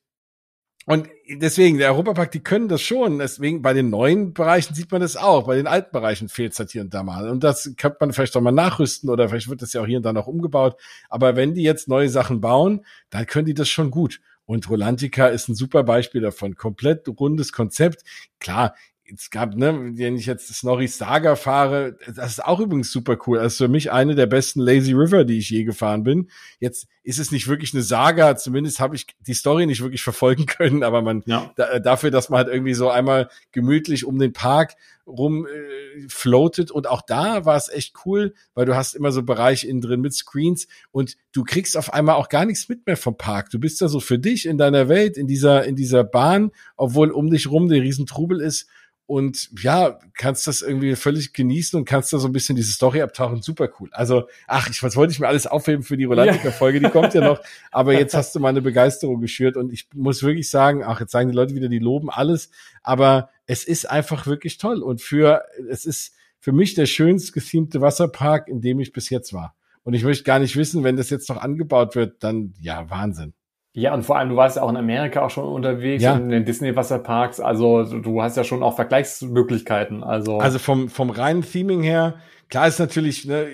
und deswegen, der Europapark, die können das schon. Deswegen, bei den neuen Bereichen sieht man das auch. Bei den alten Bereichen fehlt es halt hier und da mal. Und das könnte man vielleicht auch mal nachrüsten oder vielleicht wird das ja auch hier und da noch umgebaut. Aber wenn die jetzt neue Sachen bauen, dann können die das schon gut. Und Rolantica ist ein super Beispiel davon. Komplett rundes Konzept. Klar, es gab, ne, wenn ich jetzt Snorri Saga fahre, das ist auch übrigens super cool. Das ist für mich eine der besten Lazy River, die ich je gefahren bin. Jetzt ist es nicht wirklich eine Saga, zumindest habe ich die Story nicht wirklich verfolgen können, aber man ja. da, dafür, dass man halt irgendwie so einmal gemütlich um den Park rum äh, floatet und auch da war es echt cool, weil du hast immer so Bereich innen drin mit Screens und du kriegst auf einmal auch gar nichts mit mehr vom Park. Du bist da so für dich in deiner Welt, in dieser in dieser Bahn, obwohl um dich rum der Riesentrubel ist und ja, kannst das irgendwie völlig genießen und kannst da so ein bisschen diese Story abtauchen. Super cool. Also, ach, ich, was wollte ich mir alles aufheben für die Rolantica-Folge? Die kommt ja noch. Aber jetzt hast du meine Begeisterung geschürt und ich muss wirklich sagen, ach, jetzt sagen die Leute wieder, die loben alles. Aber es ist einfach wirklich toll. Und für, es ist für mich der schönst gethemte Wasserpark, in dem ich bis jetzt war. Und ich möchte gar nicht wissen, wenn das jetzt noch angebaut wird, dann, ja, Wahnsinn. Ja, und vor allem, du warst ja auch in Amerika auch schon unterwegs, ja. in den Disney-Wasserparks. Also du hast ja schon auch Vergleichsmöglichkeiten. Also, also vom, vom reinen Theming her, klar ist natürlich, ne,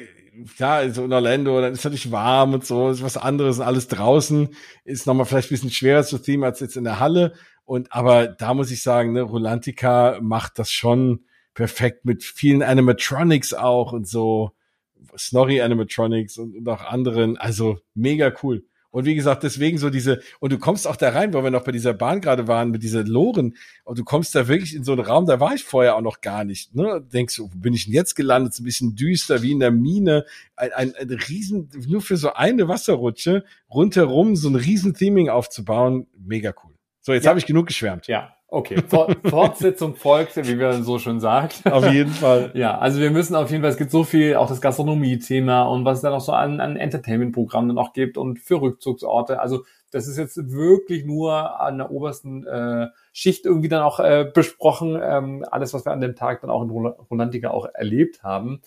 klar, so in Orlando, dann ist natürlich warm und so, ist was anderes und alles draußen, ist nochmal vielleicht ein bisschen schwerer zu themen als jetzt in der Halle. Und aber da muss ich sagen, ne, Rolantica macht das schon perfekt mit vielen Animatronics auch und so. Snorri Animatronics und, und auch anderen. Also mega cool. Und wie gesagt, deswegen so diese, und du kommst auch da rein, wo wir noch bei dieser Bahn gerade waren, mit dieser Loren, und du kommst da wirklich in so einen Raum, da war ich vorher auch noch gar nicht. Ne? Denkst du, wo bin ich denn jetzt gelandet? So ein bisschen düster, wie in der Mine. Ein, ein, ein riesen, nur für so eine Wasserrutsche rundherum so ein riesen Theming aufzubauen, mega cool. So, jetzt ja. habe ich genug geschwärmt. Ja, Okay, Fortsetzung folgt, wie man so schön sagt. Auf jeden Fall. Ja, also wir müssen auf jeden Fall, es gibt so viel, auch das Gastronomie-Thema und was es dann auch so an, an Entertainment-Programmen noch gibt und für Rückzugsorte. Also das ist jetzt wirklich nur an der obersten äh, Schicht irgendwie dann auch äh, besprochen. Ähm, alles, was wir an dem Tag dann auch in Rolantica auch erlebt haben.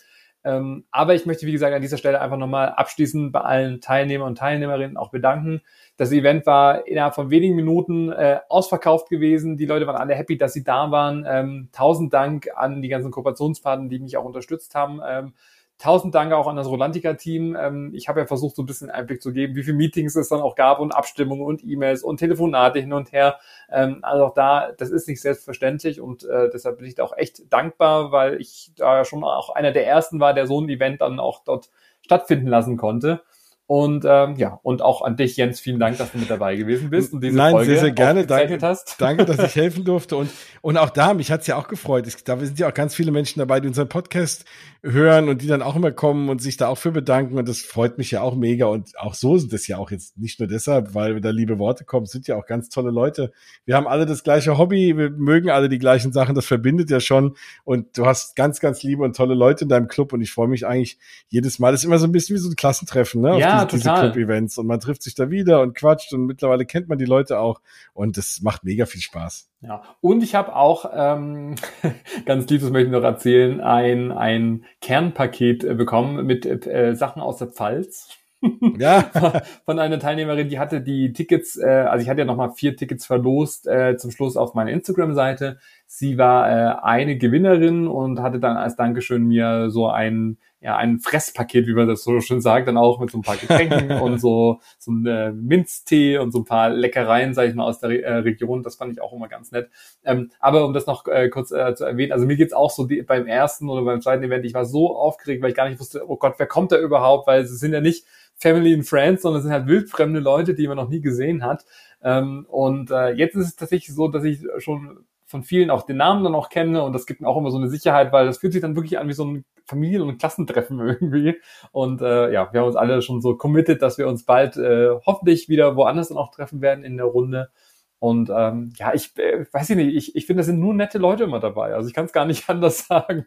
Ähm, aber ich möchte, wie gesagt, an dieser Stelle einfach nochmal abschließend bei allen Teilnehmern und Teilnehmerinnen auch bedanken. Das Event war innerhalb von wenigen Minuten äh, ausverkauft gewesen. Die Leute waren alle happy, dass sie da waren. Ähm, tausend Dank an die ganzen Kooperationspartner, die mich auch unterstützt haben. Ähm, Tausend Dank auch an das Rolantica-Team. Ähm, ich habe ja versucht, so ein bisschen Einblick zu geben, wie viele Meetings es dann auch gab und Abstimmungen und E-Mails und Telefonate hin und her. Ähm, also auch da, das ist nicht selbstverständlich und äh, deshalb bin ich da auch echt dankbar, weil ich da schon auch einer der ersten war, der so ein Event dann auch dort stattfinden lassen konnte. Und ähm, ja, und auch an dich, Jens, vielen Dank, dass du mit dabei gewesen bist und diese Nein, Folge sehr, sehr gerne. Danke, hast. danke, dass ich helfen durfte. Und, und auch da, mich hat's ja auch gefreut. Da sind ja auch ganz viele Menschen dabei, die unseren Podcast hören und die dann auch immer kommen und sich da auch für bedanken. Und das freut mich ja auch mega. Und auch so sind es ja auch jetzt nicht nur deshalb, weil da liebe Worte kommen, sind ja auch ganz tolle Leute. Wir haben alle das gleiche Hobby, wir mögen alle die gleichen Sachen, das verbindet ja schon. Und du hast ganz, ganz liebe und tolle Leute in deinem Club und ich freue mich eigentlich jedes Mal. Das ist immer so ein bisschen wie so ein Klassentreffen, ne? Ja, diese, diese Club-Events. Und man trifft sich da wieder und quatscht und mittlerweile kennt man die Leute auch. Und das macht mega viel Spaß. Ja, und ich habe auch, ähm, ganz lieb, das möchte ich noch erzählen, ein, ein Kernpaket äh, bekommen mit äh, Sachen aus der Pfalz. Ja. Von einer Teilnehmerin, die hatte die Tickets, äh, also ich hatte ja nochmal vier Tickets verlost äh, zum Schluss auf meiner Instagram-Seite. Sie war äh, eine Gewinnerin und hatte dann als Dankeschön mir so ein ja, ein Fresspaket, wie man das so schön sagt, dann auch mit so ein paar Getränken und so, so ein äh, Minztee und so ein paar Leckereien, sage ich mal, aus der äh, Region. Das fand ich auch immer ganz nett. Ähm, aber um das noch äh, kurz äh, zu erwähnen, also mir geht's auch so die, beim ersten oder beim zweiten Event, ich war so aufgeregt, weil ich gar nicht wusste, oh Gott, wer kommt da überhaupt? Weil es sind ja nicht Family and Friends, sondern es sind halt wildfremde Leute, die man noch nie gesehen hat. Ähm, und äh, jetzt ist es tatsächlich so, dass ich schon von vielen auch den Namen dann auch kenne und das gibt mir auch immer so eine Sicherheit, weil das fühlt sich dann wirklich an wie so ein Familien- und Klassentreffen irgendwie. Und äh, ja, wir haben uns alle schon so committed, dass wir uns bald äh, hoffentlich wieder woanders dann auch treffen werden in der Runde. Und ähm, ja, ich äh, weiß ich nicht, ich, ich finde, da sind nur nette Leute immer dabei. Also ich kann es gar nicht anders sagen.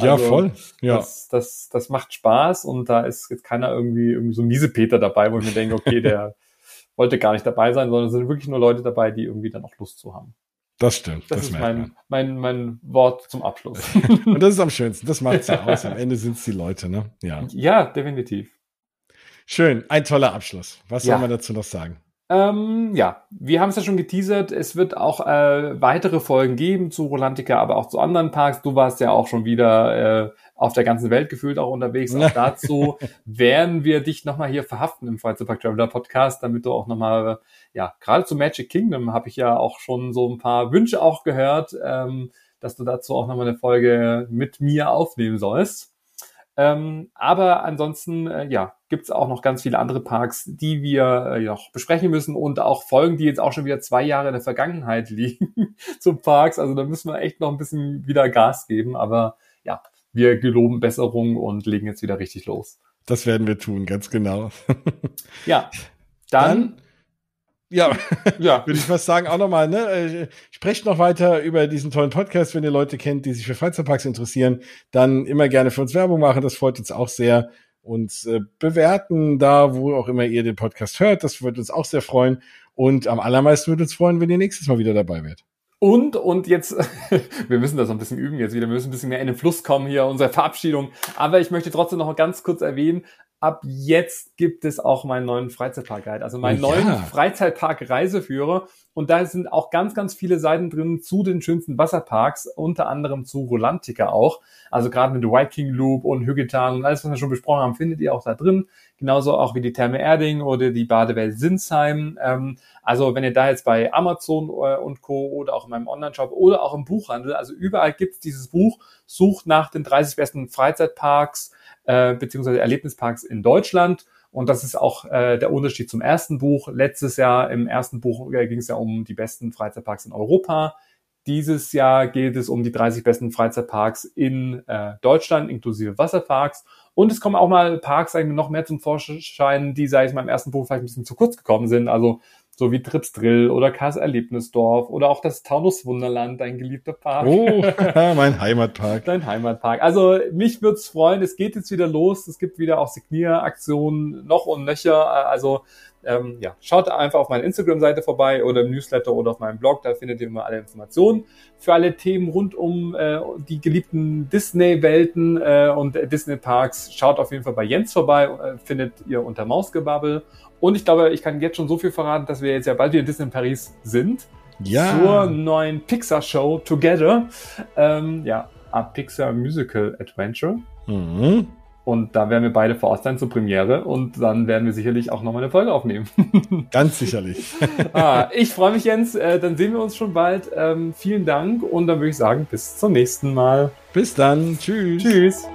Ja, also, voll. Ja. Das, das, das macht Spaß und da ist jetzt keiner irgendwie, irgendwie so ein Miesepeter dabei, wo ich mir denke, okay, der wollte gar nicht dabei sein, sondern es sind wirklich nur Leute dabei, die irgendwie dann auch Lust zu haben. Das stimmt. Das, das ist mein, mein, mein Wort zum Abschluss. Und das ist am schönsten. Das macht's ja aus. Am Ende sind's die Leute, ne? Ja. Ja, definitiv. Schön. Ein toller Abschluss. Was ja. soll man dazu noch sagen? Ähm, ja, wir haben es ja schon geteasert. Es wird auch äh, weitere Folgen geben zu Rolantica, aber auch zu anderen Parks. Du warst ja auch schon wieder äh, auf der ganzen Welt gefühlt auch unterwegs. Auch dazu werden wir dich nochmal hier verhaften im Freizeitpark Traveler Podcast, damit du auch nochmal, ja, gerade zu Magic Kingdom habe ich ja auch schon so ein paar Wünsche auch gehört, ähm, dass du dazu auch nochmal eine Folge mit mir aufnehmen sollst. Ähm, aber ansonsten, äh, ja, gibt es auch noch ganz viele andere Parks, die wir äh, noch besprechen müssen und auch Folgen, die jetzt auch schon wieder zwei Jahre in der Vergangenheit liegen zu Parks. Also da müssen wir echt noch ein bisschen wieder Gas geben. Aber ja, wir geloben Besserung und legen jetzt wieder richtig los. Das werden wir tun, ganz genau. ja, dann, dann ja, ja. würde ich fast sagen, auch nochmal, ne? Äh, sprecht noch weiter über diesen tollen Podcast, wenn ihr Leute kennt, die sich für Freizeitparks interessieren, dann immer gerne für uns Werbung machen, das freut uns auch sehr. Uns äh, bewerten da, wo auch immer ihr den Podcast hört, das würde uns auch sehr freuen. Und am allermeisten würde uns freuen, wenn ihr nächstes Mal wieder dabei wärt. Und, und jetzt, wir müssen das noch ein bisschen üben jetzt wieder, wir müssen ein bisschen mehr in den Fluss kommen hier, unsere Verabschiedung. Aber ich möchte trotzdem noch ganz kurz erwähnen, ab jetzt gibt es auch meinen neuen Freizeitpark-Guide, also meinen oh, ja. neuen Freizeitpark-Reiseführer. Und da sind auch ganz, ganz viele Seiten drin zu den schönsten Wasserparks, unter anderem zu Rolantica auch. Also gerade mit Viking Loop und Hüggetan und alles, was wir schon besprochen haben, findet ihr auch da drin. Genauso auch wie die Therme Erding oder die Badewelt Sinsheim. Ähm, also wenn ihr da jetzt bei Amazon äh, und Co. oder auch in meinem Online-Shop oder auch im Buchhandel, also überall gibt es dieses Buch, sucht nach den 30 besten Freizeitparks äh, beziehungsweise Erlebnisparks in Deutschland. Und das ist auch äh, der Unterschied zum ersten Buch. Letztes Jahr im ersten Buch äh, ging es ja um die besten Freizeitparks in Europa. Dieses Jahr geht es um die 30 besten Freizeitparks in äh, Deutschland, inklusive Wasserparks. Und es kommen auch mal Parks sag ich mal, noch mehr zum Vorschein, die, sag ich mal, im ersten Buch vielleicht ein bisschen zu kurz gekommen sind. Also so wie Trips Drill oder Kars Erlebnisdorf oder auch das Taunus Wunderland, dein geliebter Park. Oh, mein Heimatpark. Dein Heimatpark. Also mich würde es freuen, es geht jetzt wieder los, es gibt wieder auch Signieraktionen noch und nöcher, also ähm, ja, schaut einfach auf meine Instagram-Seite vorbei oder im Newsletter oder auf meinem Blog, da findet ihr immer alle Informationen. Für alle Themen rund um äh, die geliebten Disney-Welten äh, und Disney-Parks, schaut auf jeden Fall bei Jens vorbei, äh, findet ihr unter Mausgebabbel. Und ich glaube, ich kann jetzt schon so viel verraten, dass wir jetzt ja bald wieder Disney in Paris sind. Ja. Zur neuen Pixar-Show Together. Ähm, ja, a Pixar Musical Adventure. Mhm. Und da werden wir beide vor Ort sein zur Premiere und dann werden wir sicherlich auch nochmal eine Folge aufnehmen. Ganz sicherlich. ah, ich freue mich, Jens. Äh, dann sehen wir uns schon bald. Ähm, vielen Dank und dann würde ich sagen, bis zum nächsten Mal. Bis dann. Tschüss. Tschüss.